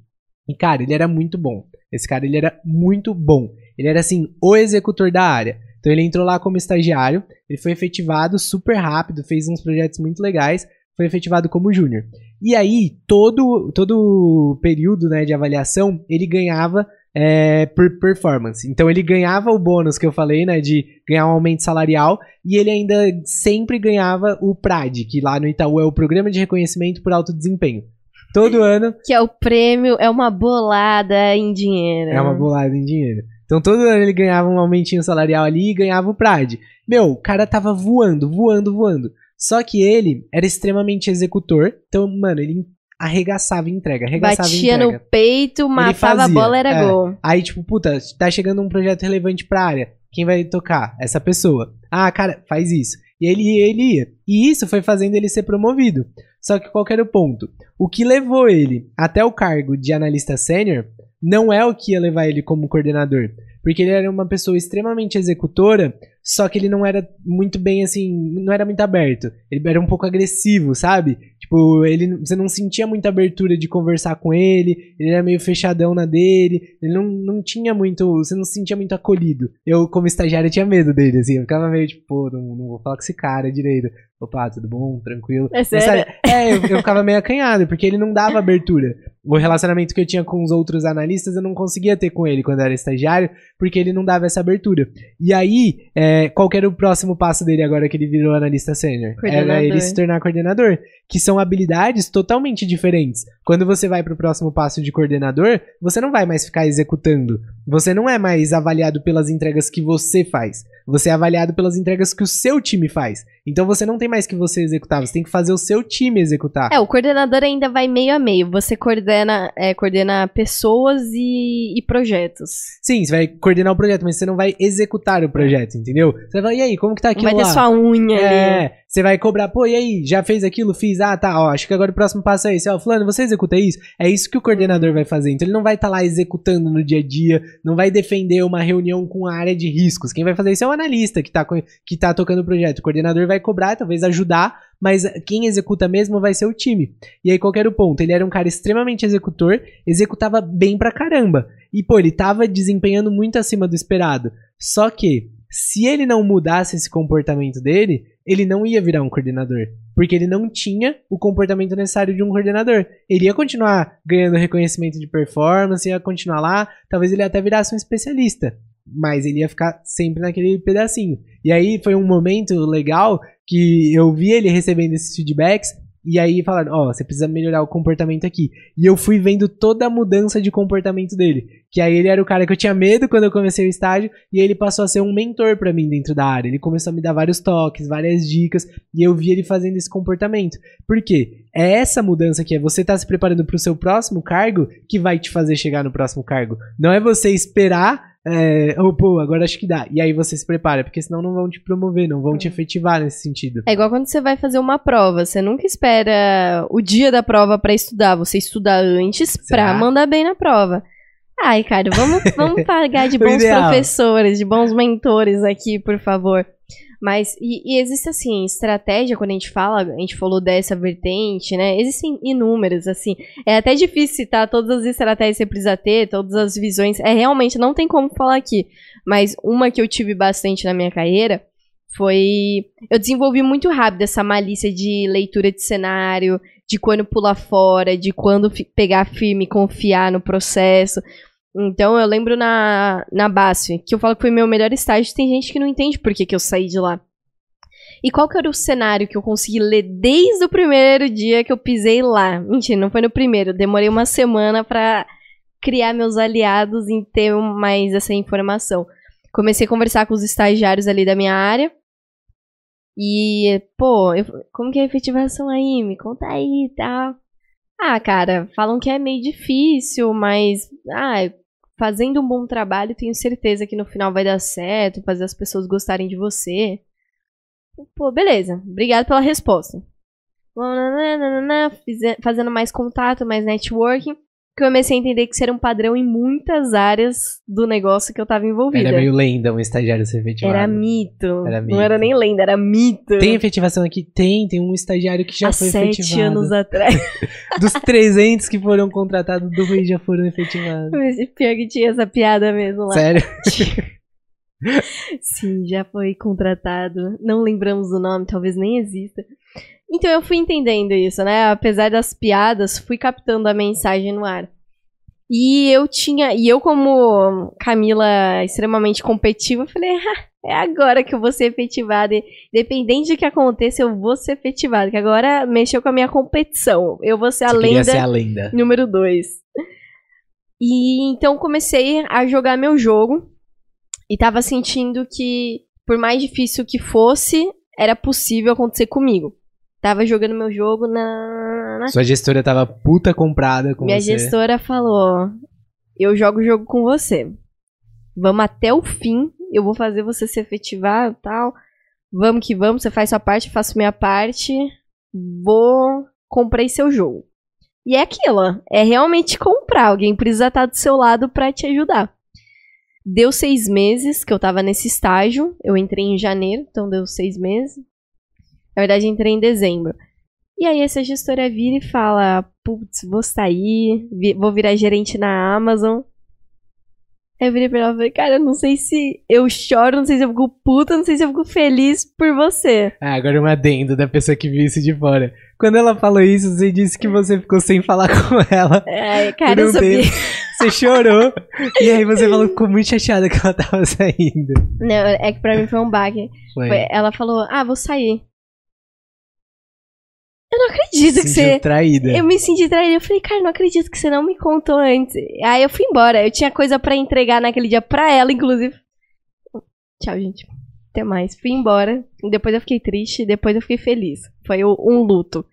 E, cara, ele era muito bom. Esse cara, ele era muito bom. Ele era, assim, o executor da área. Então, ele entrou lá como estagiário, ele foi efetivado super rápido, fez uns projetos muito legais, foi efetivado como júnior. E aí, todo todo período né, de avaliação, ele ganhava é, por performance. Então ele ganhava o bônus que eu falei, né, de ganhar um aumento salarial, e ele ainda sempre ganhava o PRAD, que lá no Itaú é o Programa de Reconhecimento por Alto Desempenho. Todo (laughs) ano.
Que é o prêmio, é uma bolada em dinheiro.
É uma bolada em dinheiro. Então todo ano ele ganhava um aumentinho salarial ali e ganhava o PRAD. Meu, o cara tava voando, voando, voando. Só que ele era extremamente executor. Então, mano, ele arregaçava entrega, arregaçava
Batia
entrega.
no peito, matava a bola, era
é.
gol.
Aí, tipo, puta, tá chegando um projeto relevante pra área. Quem vai tocar? Essa pessoa. Ah, cara, faz isso. E ele ia, ele ia. E isso foi fazendo ele ser promovido. Só que qual era o ponto? O que levou ele até o cargo de analista sênior não é o que ia levar ele como coordenador. Porque ele era uma pessoa extremamente executora, só que ele não era muito bem assim, não era muito aberto. Ele era um pouco agressivo, sabe? Tipo, ele, você não sentia muita abertura de conversar com ele, ele era meio fechadão na dele, ele não, não tinha muito, você não se sentia muito acolhido. Eu, como estagiário, tinha medo dele, assim, eu ficava meio tipo, pô, não, não vou falar com esse cara direito. Opa, tudo bom? Tranquilo.
É sério?
é, eu, eu ficava meio acanhado, porque ele não dava abertura. O relacionamento que eu tinha com os outros analistas, eu não conseguia ter com ele quando eu era estagiário, porque ele não dava essa abertura. E aí, é, qual era o próximo passo dele agora que ele virou analista sênior? Era ele se tornar coordenador que são habilidades totalmente diferentes. Quando você vai para o próximo passo de coordenador, você não vai mais ficar executando. Você não é mais avaliado pelas entregas que você faz. Você é avaliado pelas entregas que o seu time faz. Então você não tem mais que você executar, você tem que fazer o seu time executar.
É, o coordenador ainda vai meio a meio. Você coordena, é, coordena pessoas e, e, projetos.
Sim, você vai coordenar o projeto, mas você não vai executar o projeto, entendeu? Você vai, e aí, como que tá aquilo
vai
lá?
Vai ter sua unha
é, ali. Você vai cobrar, pô, e aí, já fez aquilo? Fiz, ah, tá, ó, acho que agora o próximo passo é esse. Ó, fulano, você executa isso? É isso que o coordenador vai fazer. Então ele não vai estar tá lá executando no dia a dia, não vai defender uma reunião com a área de riscos. Quem vai fazer isso é o analista que tá, que tá tocando o projeto. O coordenador vai cobrar, talvez ajudar, mas quem executa mesmo vai ser o time. E aí, qual era o ponto? Ele era um cara extremamente executor, executava bem pra caramba. E, pô, ele tava desempenhando muito acima do esperado. Só que, se ele não mudasse esse comportamento dele, ele não ia virar um coordenador. Porque ele não tinha o comportamento necessário de um coordenador. Ele ia continuar ganhando reconhecimento de performance, ia continuar lá, talvez ele até virasse um especialista. Mas ele ia ficar sempre naquele pedacinho. E aí foi um momento legal que eu vi ele recebendo esses feedbacks e aí falaram, ó, oh, você precisa melhorar o comportamento aqui. E eu fui vendo toda a mudança de comportamento dele. Que aí ele era o cara que eu tinha medo quando eu comecei o estágio, e ele passou a ser um mentor para mim dentro da área. Ele começou a me dar vários toques, várias dicas, e eu vi ele fazendo esse comportamento. Por quê? É essa mudança que é você tá se preparando para o seu próximo cargo que vai te fazer chegar no próximo cargo. Não é você esperar é, oh, pô, agora acho que dá. E aí você se prepara, porque senão não vão te promover, não vão te efetivar nesse sentido.
É igual quando você vai fazer uma prova. Você nunca espera o dia da prova para estudar. Você estuda antes pra mandar bem na prova. Ai, cara, vamos, (laughs) vamos pagar de bons professores, de bons mentores aqui, por favor. Mas, e, e, existe, assim, estratégia, quando a gente fala, a gente falou dessa vertente, né? Existem inúmeras, assim. É até difícil citar todas as estratégias que você precisa ter, todas as visões. É realmente, não tem como falar aqui. Mas uma que eu tive bastante na minha carreira foi. Eu desenvolvi muito rápido essa malícia de leitura de cenário, de quando pular fora, de quando pegar firme e confiar no processo. Então eu lembro na, na BASF, que eu falo que foi meu melhor estágio, tem gente que não entende por que, que eu saí de lá. E qual que era o cenário que eu consegui ler desde o primeiro dia que eu pisei lá? Mentira, não foi no primeiro. Demorei uma semana pra criar meus aliados em ter mais essa informação. Comecei a conversar com os estagiários ali da minha área. E, pô, eu, como que é a efetivação aí? Me conta aí e tal. Ah, cara, falam que é meio difícil, mas ah, fazendo um bom trabalho, tenho certeza que no final vai dar certo, fazer as pessoas gostarem de você. Pô, beleza. Obrigado pela resposta. Fazendo mais contato, mais networking que eu comecei a entender que isso era um padrão em muitas áreas do negócio que eu tava envolvida.
Era meio lenda um estagiário ser efetivado.
Era mito. Era mito. Não era nem lenda, era mito.
Tem efetivação aqui? Tem, tem um estagiário que já
Há
foi
sete
efetivado.
anos atrás. (laughs)
Dos 300 que foram contratados, dois já foram efetivados.
Mas pior que tinha essa piada mesmo lá.
Sério? (laughs)
Sim, já foi contratado. Não lembramos o nome, talvez nem exista. Então eu fui entendendo isso, né? Apesar das piadas, fui captando a mensagem no ar. E eu tinha, e eu como Camila extremamente competitiva, falei, ah, é agora que eu vou ser efetivada. Independente do que aconteça, eu vou ser efetivada. Que agora mexeu com a minha competição. Eu vou ser a
Você queria
lenda
ser a lenda.
número 2. E então comecei a jogar meu jogo e tava sentindo que, por mais difícil que fosse, era possível acontecer comigo. Tava jogando meu jogo na.
Sua gestora tava puta comprada com
Minha
você.
gestora falou: Eu jogo o jogo com você. Vamos até o fim. Eu vou fazer você se efetivar e tal. Vamos que vamos. Você faz sua parte, eu faço minha parte. Vou. Comprei seu jogo. E é aquilo, é realmente comprar. Alguém precisa estar do seu lado pra te ajudar. Deu seis meses que eu tava nesse estágio. Eu entrei em janeiro, então deu seis meses. Na verdade, entrei em dezembro. E aí essa gestora vira e fala: Putz, vou sair, vou virar gerente na Amazon. Aí eu virei pra ela e falei, cara, eu não sei se eu choro, não sei se eu fico puta, não sei se eu fico feliz por você.
Ah, agora um adendo da pessoa que viu isso de fora. Quando ela falou isso, você disse que você ficou sem falar (laughs) com ela.
É, cara,
um
eu sabia.
tempo. Você chorou. e aí você falou que ficou muito chateada que ela tava (laughs) saindo.
Não, é que pra mim foi um baque.
Foi.
Foi- Ela falou, ah, vou sair. Eu não acredito que você.
traída.
Eu me senti traída. Eu falei, cara, não acredito que você não me contou antes. Aí eu fui embora. Eu tinha coisa pra entregar naquele dia pra ela, inclusive. Tchau, gente. Até mais. Fui embora. Depois eu fiquei triste. Depois eu fiquei feliz. Foi um luto.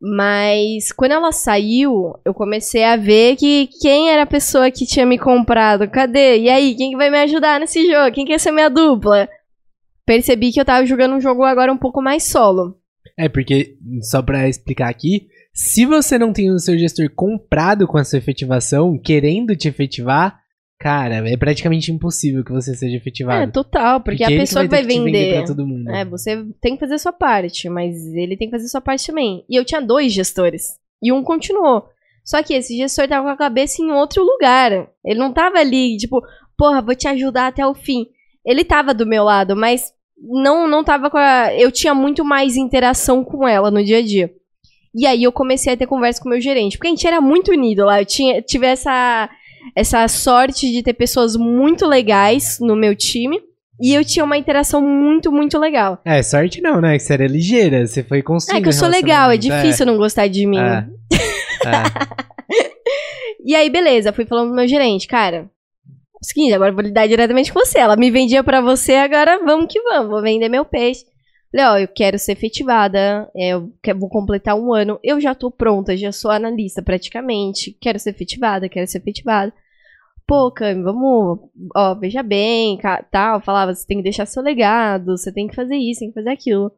Mas quando ela saiu, eu comecei a ver que quem era a pessoa que tinha me comprado. Cadê? E aí, quem que vai me ajudar nesse jogo? Quem quer ser minha dupla? Percebi que eu tava jogando um jogo agora um pouco mais solo.
É, porque, só pra explicar aqui, se você não tem o seu gestor comprado com a sua efetivação, querendo te efetivar, cara, é praticamente impossível que você seja
É,
efetivado.
total, porque, a
ele
pessoa que
ter
vai
te
vender.
pra todo mundo.
É, você tem que fazer a sua parte, mas ele tem que fazer a sua parte também. E eu tinha dois gestores. E um continuou. Só que esse gestor tava com a cabeça em outro lugar. Ele não tava ali, tipo, porra, vou te ajudar até o fim. Ele tava do meu lado, mas não não tava com a. Eu tinha muito mais interação com ela no dia a dia. E aí eu comecei a ter conversa com o meu gerente. Porque a gente era muito unido lá. Eu tinha, tive essa, essa sorte de ter pessoas muito legais no meu time. E eu tinha uma interação muito, muito legal.
É, sorte não, né? Que você era ligeira, você foi construindo
É que eu sou legal, é
relacionamento.
difícil não gostar de mim.
É. (laughs) É.
E aí, beleza, fui falando pro meu gerente, cara. Seguinte, agora vou lidar diretamente com você. Ela me vendia pra você, agora vamos que vamos, vou vender meu peixe. Falei, ó, eu quero ser efetivada, é, eu vou completar um ano, eu já tô pronta, já sou analista praticamente, quero ser efetivada, quero ser efetivada. Pô, Cami, vamos, ó, veja bem, tal, falava, você tem que deixar seu legado, você tem que fazer isso, tem que fazer aquilo.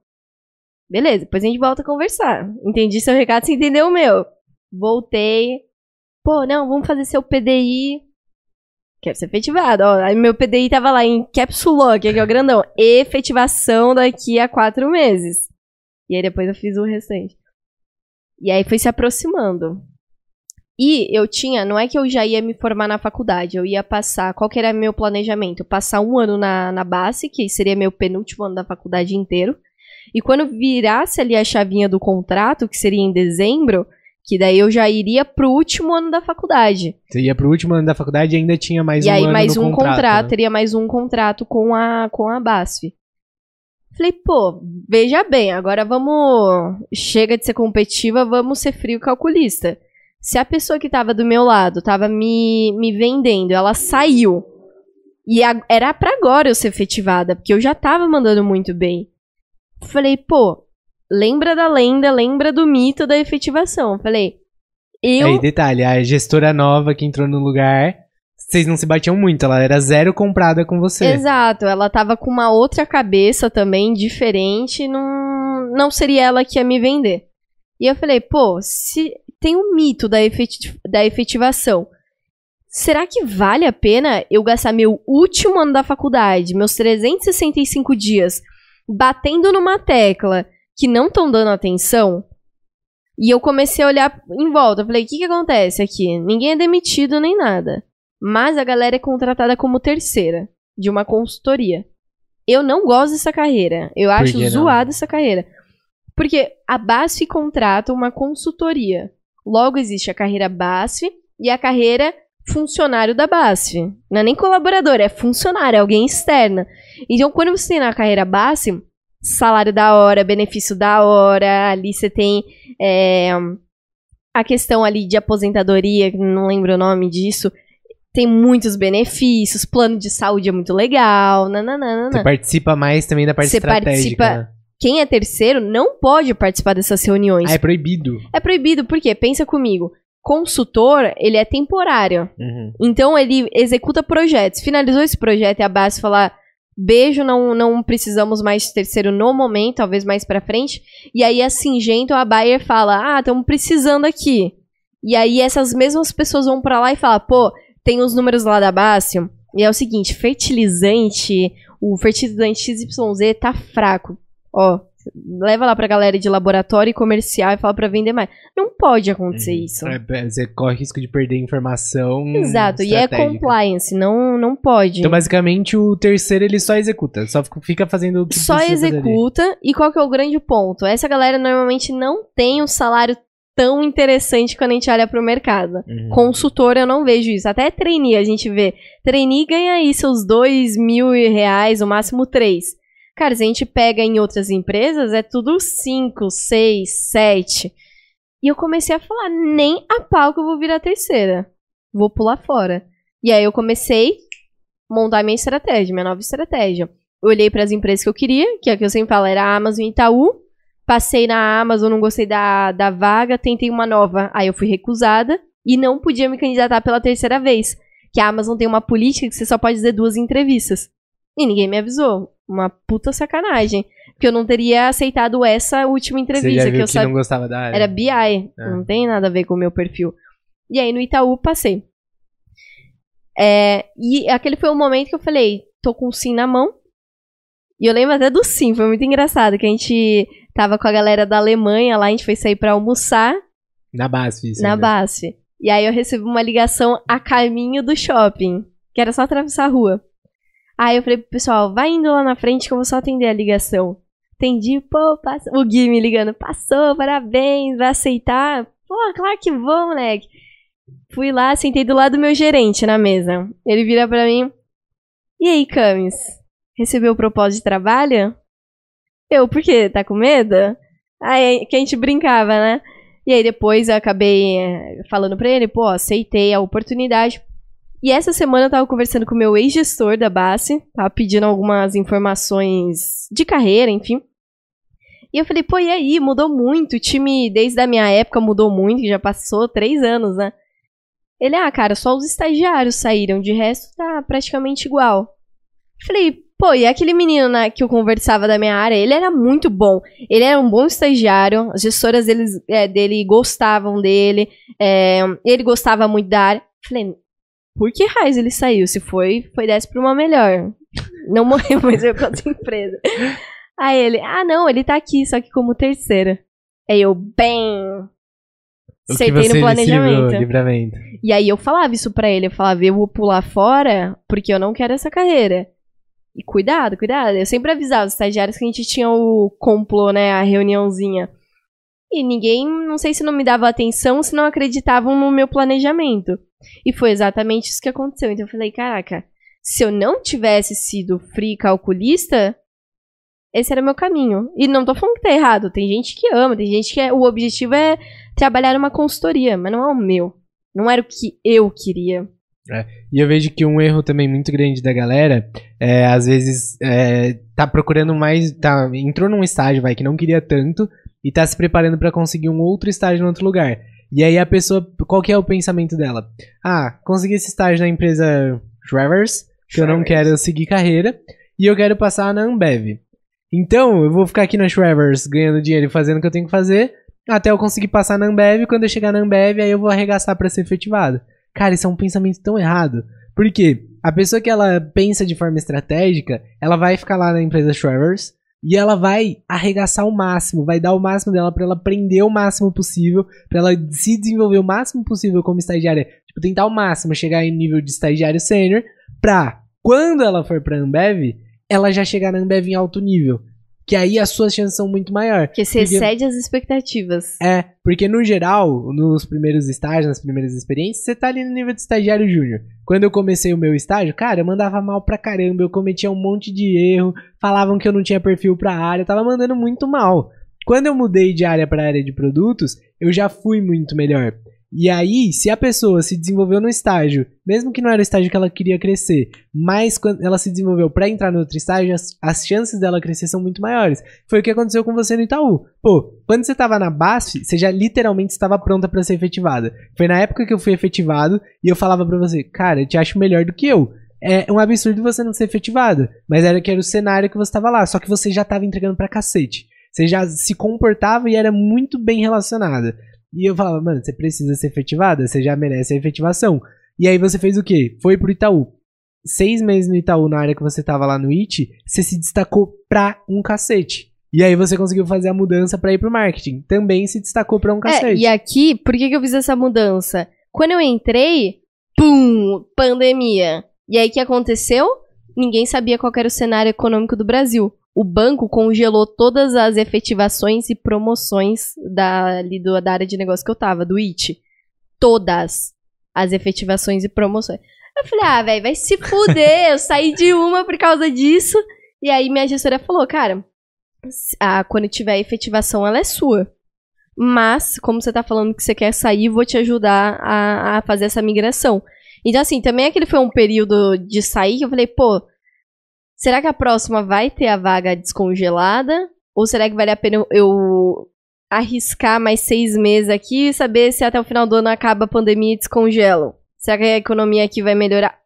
Beleza, depois a gente volta a conversar. Entendi seu recado, você entendeu o meu. Voltei. Pô, não, vamos fazer seu PDI. Quero ser efetivado. Ó, aí meu PDI tava lá em Caps Lock, aqui é o grandão. Efetivação daqui a quatro meses. E aí depois eu fiz o restante. E aí foi se aproximando. E eu tinha, não é que eu já ia me formar na faculdade, eu ia passar, qual que era meu planejamento? Passar um ano na, na base, que seria meu penúltimo ano da faculdade inteiro. E quando virasse ali a chavinha do contrato, que seria em dezembro, que daí eu já iria pro último ano da faculdade.
Você ia pro último ano da faculdade e ainda tinha mais
e
um
aí
ano
mais
no
um contrato,
né?
teria mais um contrato com a com a BASF. Falei, pô, veja bem, agora vamos. Chega de ser competitiva, vamos ser frio calculista. Se a pessoa que tava do meu lado tava me, me vendendo, ela saiu. E a, era para agora eu ser efetivada, porque eu já tava mandando muito bem. Falei, pô, lembra da lenda, lembra do mito da efetivação. Falei, eu.
Aí, detalhe, a gestora nova que entrou no lugar, vocês não se batiam muito, ela era zero comprada com você.
Exato, ela tava com uma outra cabeça também, diferente, não, não seria ela que ia me vender. E eu falei, pô, se tem um mito da, efetiv da efetivação, será que vale a pena eu gastar meu último ano da faculdade, meus 365 dias, batendo numa tecla que não estão dando atenção? E eu comecei a olhar em volta. Falei, o que, que acontece aqui? Ninguém é demitido nem nada. Mas a galera é contratada como terceira de uma consultoria. Eu não gosto dessa carreira. Eu acho zoada essa carreira. Porque a BASF contrata uma consultoria. Logo existe a carreira BASF e a carreira funcionário da BASF. Não é nem colaborador, é funcionário, é alguém externa. Então, quando você tem na carreira BASF, salário da hora, benefício da hora, ali você tem é, a questão ali de aposentadoria, não lembro o nome disso, tem muitos benefícios, plano de saúde é muito legal, nananana.
Você participa mais também da parte
Você
estratégica.
Participa, né? Quem é terceiro não pode participar dessas reuniões.
Ah, é proibido.
É proibido, porque pensa comigo. Consultor, ele é temporário.
Uhum.
Então ele executa projetos. Finalizou esse projeto e a base falar: beijo, não, não precisamos mais de terceiro no momento, talvez mais pra frente. E aí a Singento, a Bayer fala: ah, estamos precisando aqui. E aí essas mesmas pessoas vão para lá e falam: pô, tem os números lá da Bastium. E é o seguinte: fertilizante, o fertilizante XYZ tá fraco. Ó, leva lá pra galera de laboratório e comercial e fala pra vender mais. Não pode acontecer uhum. isso.
É, você corre risco de perder informação.
Exato, e é compliance, não, não pode.
Então, basicamente, o terceiro ele só executa, só fica fazendo o que
Só executa, e qual que é o grande ponto? Essa galera normalmente não tem um salário tão interessante quando a gente olha pro mercado. Uhum. Consultor, eu não vejo isso. Até trainee, a gente vê. Trainee ganha aí seus dois mil reais, o máximo três. Cara, se a gente pega em outras empresas, é tudo 5, 6, 7. E eu comecei a falar, nem a pau que eu vou virar terceira. Vou pular fora. E aí eu comecei a montar minha estratégia, minha nova estratégia. Eu olhei para as empresas que eu queria, que é que eu sempre falo, era a Amazon e Itaú. Passei na Amazon, não gostei da, da vaga, tentei uma nova. Aí eu fui recusada e não podia me candidatar pela terceira vez. Que a Amazon tem uma política que você só pode dizer duas entrevistas. E ninguém me avisou uma puta sacanagem. Porque eu não teria aceitado essa última entrevista.
Você
que eu
que não gostava da área.
Era BI. É. Não tem nada a ver com o meu perfil. E aí no Itaú passei. É, e aquele foi o momento que eu falei, tô com o sim na mão. E eu lembro até do sim, foi muito engraçado, que a gente tava com a galera da Alemanha lá, a gente foi sair para almoçar.
Na BASF, isso
Na ainda. BASF. E aí eu recebi uma ligação a caminho do shopping, que era só atravessar a rua. Aí eu falei pro pessoal, vai indo lá na frente que eu vou só atender a ligação. Atendi, pô, passou. O Gui me ligando, passou, parabéns, vai aceitar? Pô, claro que vou, moleque. Fui lá, sentei do lado do meu gerente na mesa. Ele vira pra mim, e aí, Camis? Recebeu o propósito de trabalho? Eu, por quê? Tá com medo? Aí que a gente brincava, né? E aí depois eu acabei eh, falando pra ele, pô, aceitei a oportunidade. E essa semana eu tava conversando com o meu ex-gestor da base, tava pedindo algumas informações de carreira, enfim. E eu falei, pô, e aí? Mudou muito. O time, desde a minha época, mudou muito, já passou três anos, né? Ele, ah, cara, só os estagiários saíram, de resto tá praticamente igual. Falei, pô, e aquele menino né, que eu conversava da minha área, ele era muito bom. Ele era um bom estagiário, as gestoras deles, é, dele gostavam dele, é, ele gostava muito da área. Falei, por que raiz ele saiu? Se foi, foi desse pra uma melhor. Não morreu, mas veio pra outra empresa. Aí ele, ah não, ele tá aqui, só que como terceira. Aí eu, bem. Acertei no planejamento.
livramento.
E aí eu falava isso pra ele, eu falava, eu vou pular fora porque eu não quero essa carreira. E cuidado, cuidado. Eu sempre avisava os estagiários que a gente tinha o complô, né, a reuniãozinha. E ninguém, não sei se não me dava atenção, se não acreditavam no meu planejamento. E foi exatamente isso que aconteceu. Então eu falei, caraca, se eu não tivesse sido free calculista, esse era meu caminho. E não tô falando que tá errado. Tem gente que ama, tem gente que é, o objetivo é trabalhar numa consultoria, mas não é o meu. Não era o que eu queria.
É, e eu vejo que um erro também muito grande da galera é, às vezes, é, tá procurando mais. Tá, entrou num estágio, vai, que não queria tanto, e tá se preparando para conseguir um outro estágio em outro lugar. E aí a pessoa, qual que é o pensamento dela? Ah, consegui esse estágio na empresa Travers, que eu não quero seguir carreira, e eu quero passar na Ambev. Então, eu vou ficar aqui na Travers ganhando dinheiro e fazendo o que eu tenho que fazer, até eu conseguir passar na Ambev, quando eu chegar na Ambev, aí eu vou arregaçar para ser efetivado. Cara, isso é um pensamento tão errado. Porque a pessoa que ela pensa de forma estratégica, ela vai ficar lá na empresa Travers, e ela vai arregaçar o máximo, vai dar o máximo dela para ela aprender o máximo possível, para ela se desenvolver o máximo possível como estagiária, tipo, tentar o máximo chegar em nível de estagiário sênior, pra quando ela for pra Ambev, ela já chegar na Ambev em alto nível que aí as suas chances são muito maiores.
Porque você porque, excede as expectativas.
É, porque no geral, nos primeiros estágios, nas primeiras experiências, você tá ali no nível de estagiário júnior. Quando eu comecei o meu estágio, cara, eu mandava mal pra caramba, eu cometia um monte de erro, falavam que eu não tinha perfil pra área, eu tava mandando muito mal. Quando eu mudei de área para área de produtos, eu já fui muito melhor. E aí, se a pessoa se desenvolveu no estágio, mesmo que não era o estágio que ela queria crescer, mas quando ela se desenvolveu para entrar no outro estágio, as, as, chances dela crescer são muito maiores. Foi o que aconteceu com você no Itaú. Pô, quando você estava na BASF, você já literalmente estava pronta para ser efetivada. Foi na época que eu fui efetivado e eu falava para você, cara, eu te acho melhor do que eu. É um absurdo você não ser efetivada, mas era que era o cenário que você estava lá, só que você já estava entregando pra cacete. Você já se comportava e era muito bem relacionada. E eu falava, mano, você precisa ser efetivada, você já merece a efetivação. E aí você fez o quê? Foi pro Itaú. Seis meses no Itaú, na área que você tava lá no IT, você se destacou pra um cacete. E aí você conseguiu fazer a mudança para ir pro marketing. Também se destacou pra um é, cacete. É,
e aqui, por que, que eu fiz essa mudança? Quando eu entrei, pum, pandemia. E aí o que aconteceu? Ninguém sabia qual era o cenário econômico do Brasil o banco congelou todas as efetivações e promoções da, ali do, da área de negócio que eu tava, do IT. Todas as efetivações e promoções. Eu falei, ah, velho, vai se fuder, eu saí de uma por causa disso. E aí minha gestora falou, cara, a, quando tiver efetivação, ela é sua. Mas, como você tá falando que você quer sair, vou te ajudar a, a fazer essa migração. Então, assim, também aquele foi um período de sair que eu falei, pô, Será que a próxima vai ter a vaga descongelada? Ou será que vale a pena eu arriscar mais seis meses aqui e saber se até o final do ano acaba a pandemia e descongelam? Será que a economia aqui vai melhorar?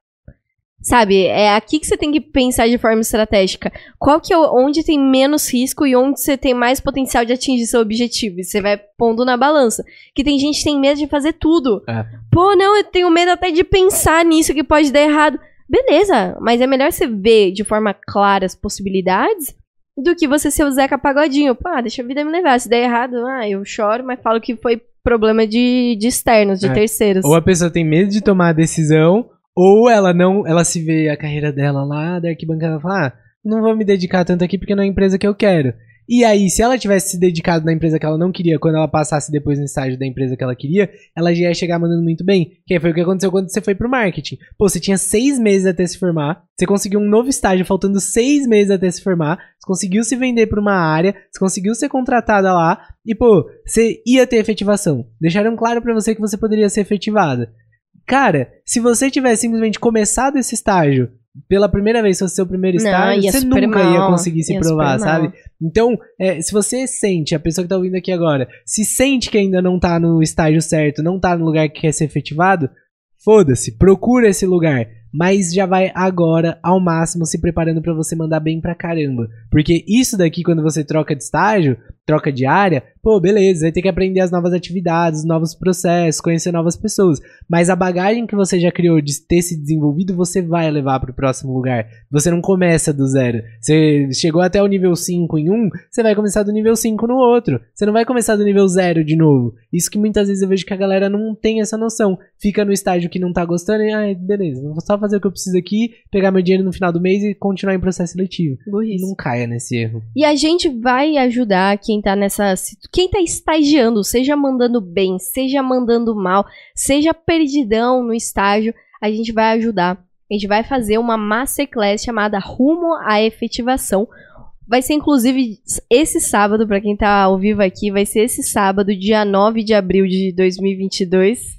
Sabe, é aqui que você tem que pensar de forma estratégica. Qual que é onde tem menos risco e onde você tem mais potencial de atingir seu objetivo. E você vai pondo na balança. Que tem gente que tem medo de fazer tudo. É. Pô, não, eu tenho medo até de pensar nisso que pode dar errado. Beleza, mas é melhor você ver de forma clara as possibilidades do que você ser o Zeca Pagodinho. Pá, deixa a vida me levar. Se der errado, ah, eu choro, mas falo que foi problema de, de externos, de é. terceiros.
Ou a pessoa tem medo de tomar a decisão, ou ela não, ela se vê a carreira dela lá da arquibancada e fala, ah, não vou me dedicar tanto aqui porque não é a empresa que eu quero. E aí, se ela tivesse se dedicado na empresa que ela não queria, quando ela passasse depois no estágio da empresa que ela queria, ela já ia chegar mandando muito bem. Que foi o que aconteceu quando você foi pro marketing. Pô, você tinha seis meses até se formar, você conseguiu um novo estágio faltando seis meses até se formar, você conseguiu se vender pra uma área, você conseguiu ser contratada lá, e pô, você ia ter efetivação. Deixaram claro para você que você poderia ser efetivada. Cara, se você tivesse simplesmente começado esse estágio pela primeira vez, se fosse seu primeiro estágio, você nunca mal, ia conseguir se ia provar, sabe? Então, é, se você sente, a pessoa que tá ouvindo aqui agora, se sente que ainda não tá no estágio certo, não tá no lugar que quer ser efetivado, foda-se, procura esse lugar mas já vai agora ao máximo se preparando para você mandar bem pra caramba. Porque isso daqui, quando você troca de estágio, troca de área, pô, beleza, vai ter que aprender as novas atividades, novos processos, conhecer novas pessoas. Mas a bagagem que você já criou de ter se desenvolvido, você vai levar pro próximo lugar. Você não começa do zero. Você chegou até o nível 5 em um, você vai começar do nível 5 no outro. Você não vai começar do nível 0 de novo. Isso que muitas vezes eu vejo que a galera não tem essa noção. Fica no estágio que não tá gostando e, ah, beleza, vou só fazer o que eu preciso aqui, pegar meu dinheiro no final do mês e continuar em processo seletivo. Burrice. Não caia nesse erro.
E a gente vai ajudar quem tá nessa. Quem tá estagiando, seja mandando bem, seja mandando mal, seja perdidão no estágio, a gente vai ajudar. A gente vai fazer uma masterclass chamada Rumo à Efetivação, Vai ser inclusive esse sábado, pra quem tá ao vivo aqui, vai ser esse sábado, dia 9 de abril de 2022,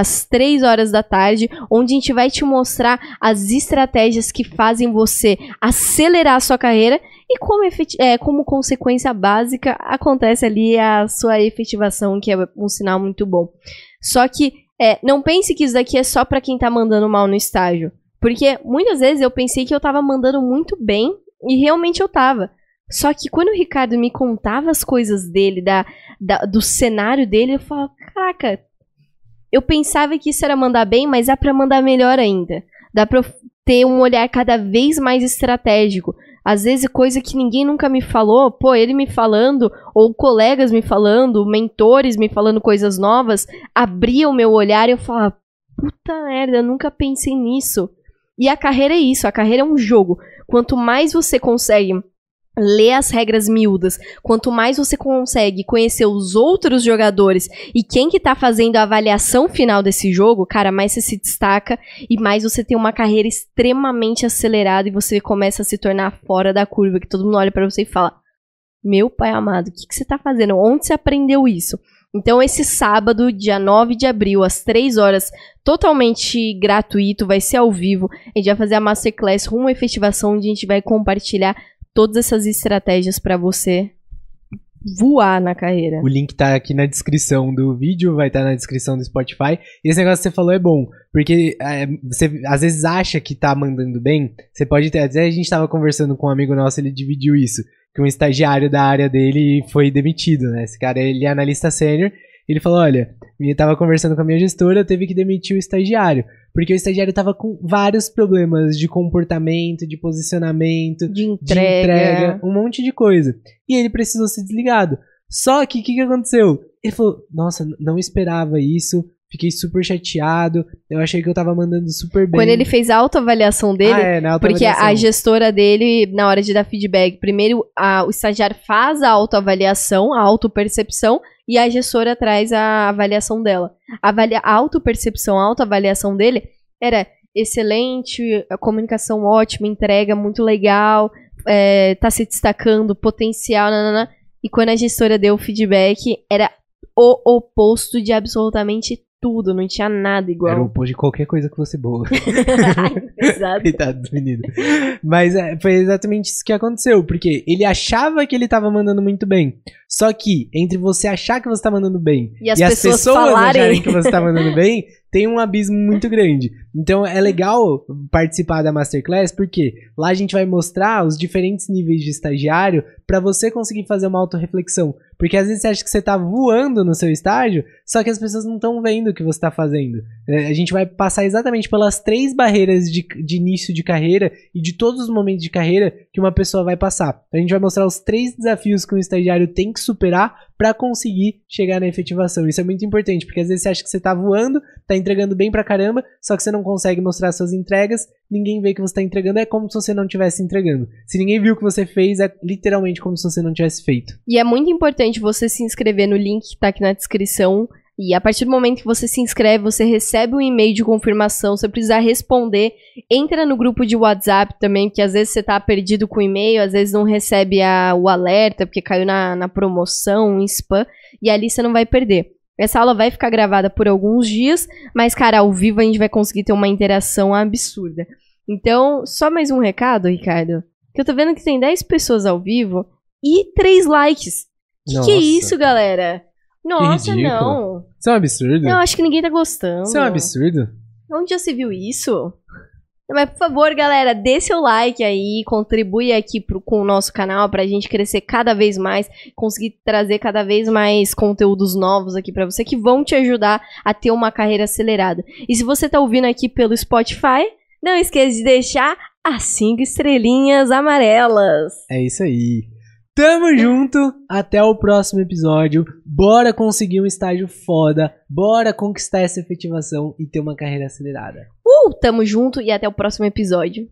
às 3 horas da tarde, onde a gente vai te mostrar as estratégias que fazem você acelerar a sua carreira e como, é, como consequência básica acontece ali a sua efetivação, que é um sinal muito bom. Só que é, não pense que isso daqui é só pra quem tá mandando mal no estágio. Porque muitas vezes eu pensei que eu tava mandando muito bem e realmente eu tava. Só que quando o Ricardo me contava as coisas dele, da, da- do cenário dele, eu falava, caraca, eu pensava que isso era mandar bem, mas dá pra mandar melhor ainda. Dá eu ter um olhar cada vez mais estratégico. Às vezes, coisa que ninguém nunca me falou, pô, ele me falando, ou colegas me falando, mentores me falando coisas novas, abria o meu olhar e eu falava, puta merda, nunca pensei nisso. E a carreira é isso, a carreira é um jogo. Quanto mais você consegue ler as regras miúdas, quanto mais você consegue conhecer os outros jogadores e quem que tá fazendo a avaliação final desse jogo, cara, mais você se destaca e mais você tem uma carreira extremamente acelerada e você começa a se tornar fora da curva, que todo mundo olha pra você e fala: "Meu pai amado, o que que você tá fazendo? Onde você aprendeu isso?" Então, esse sábado, dia 9 de abril, às 3 horas, totalmente gratuito, vai ser ao vivo. A gente vai fazer a Masterclass rumo à efetivação, onde a gente vai compartilhar todas essas estratégias pra você voar na carreira.
O link tá aqui na descrição do vídeo, vai estar na descrição do Spotify. Esse negócio que você falou é bom, porque é, você às vezes acha que tá mandando bem. Você pode ter. Até a gente tava conversando com um amigo nosso, ele dividiu isso. Que um estagiário da área dele foi demitido, né? Esse cara ele é analista sênior. Ele falou: olha, eu tava conversando com a minha gestora, eu teve que demitir o estagiário. Porque o estagiário tava com vários problemas de comportamento, de posicionamento,
De
de
entrega.
entrega, um monte de coisa. E ele precisou ser desligado. Só que o que, que aconteceu? Ele falou: Nossa, não esperava isso. Fiquei super chateado. Eu achei que eu tava mandando super bem.
Quando ele fez a autoavaliação dele,
ah, é, na
Porque a gestora dele, na hora de dar feedback, primeiro a- o estagiário faz a autoavaliação, a autopercepção, e a gestora traz a avaliação dela. A, avalia- a autopercepção, a autoavaliação dele era excelente, a comunicação ótima, entrega muito legal, é, tá se destacando, potencial, nanana. E quando a gestora deu o feedback, era o oposto de absolutamente tudo, não tinha nada
Era
igual.
oposto de qualquer coisa que fosse boa. (laughs)
Exato. (laughs)
Coitado do menino. Mas é, foi exatamente isso que aconteceu. Porque ele achava que ele tava mandando muito bem. Só que, entre você achar que você tá mandando bem
E as pessoas falarem.
acharem que você tá mandando (laughs) bem, tem um abismo muito grande. Então é legal participar da Masterclass, porque lá a gente vai mostrar os diferentes níveis de estagiário pra você conseguir fazer uma autorreflexão. Porque às vezes você acha que você tá voando no seu estágio, só que as pessoas não estão vendo o que você tá fazendo. É, A gente vai passar exatamente pelas três barreiras de, de início de carreira e de todos os momentos de carreira que uma pessoa vai passar. A gente vai mostrar os três desafios que um estagiário tem que superar para conseguir chegar na efetivação. Isso é muito importante, porque às vezes você acha que você tá voando, tá entregando bem pra caramba, só que você não consegue mostrar suas entregas, ninguém vê que você tá entregando, é como se você não estivesse entregando. Se ninguém viu o que você fez, é literalmente como se você não tivesse feito.
E é muito importante você se inscrever no link que tá aqui na descrição. E a partir do momento que você se inscreve, você recebe um e-mail de confirmação. Se você precisar responder, entra no grupo de WhatsApp também, porque às vezes você tá perdido com o e-mail, às vezes não recebe a- o alerta, porque caiu na, na promoção, em spam, e ali você não vai perder. Essa aula vai ficar gravada por alguns dias, mas, cara, ao vivo a gente vai conseguir ter uma interação absurda. Então, só mais um recado, Ricardo. Que eu tô vendo que tem 10 pessoas ao vivo e 3 likes. Que que é isso, galera? Nossa,
ridículo.
não.
Isso é um absurdo.
Não, acho que ninguém tá gostando.
Isso é um absurdo.
Onde já se viu isso? Mas, por favor, galera, dê seu like aí, contribui aqui pro, com o nosso canal pra gente crescer cada vez mais, conseguir trazer cada vez mais conteúdos novos aqui pra você que vão te ajudar a ter uma carreira acelerada. E se você tá ouvindo aqui pelo Spotify, não esqueça de deixar as cinco estrelinhas amarelas.
É isso aí. Tamo junto, até o próximo episódio. Bora conseguir um estágio foda, bora conquistar essa efetivação e ter uma carreira acelerada.
Uh, tamo junto e até o próximo episódio.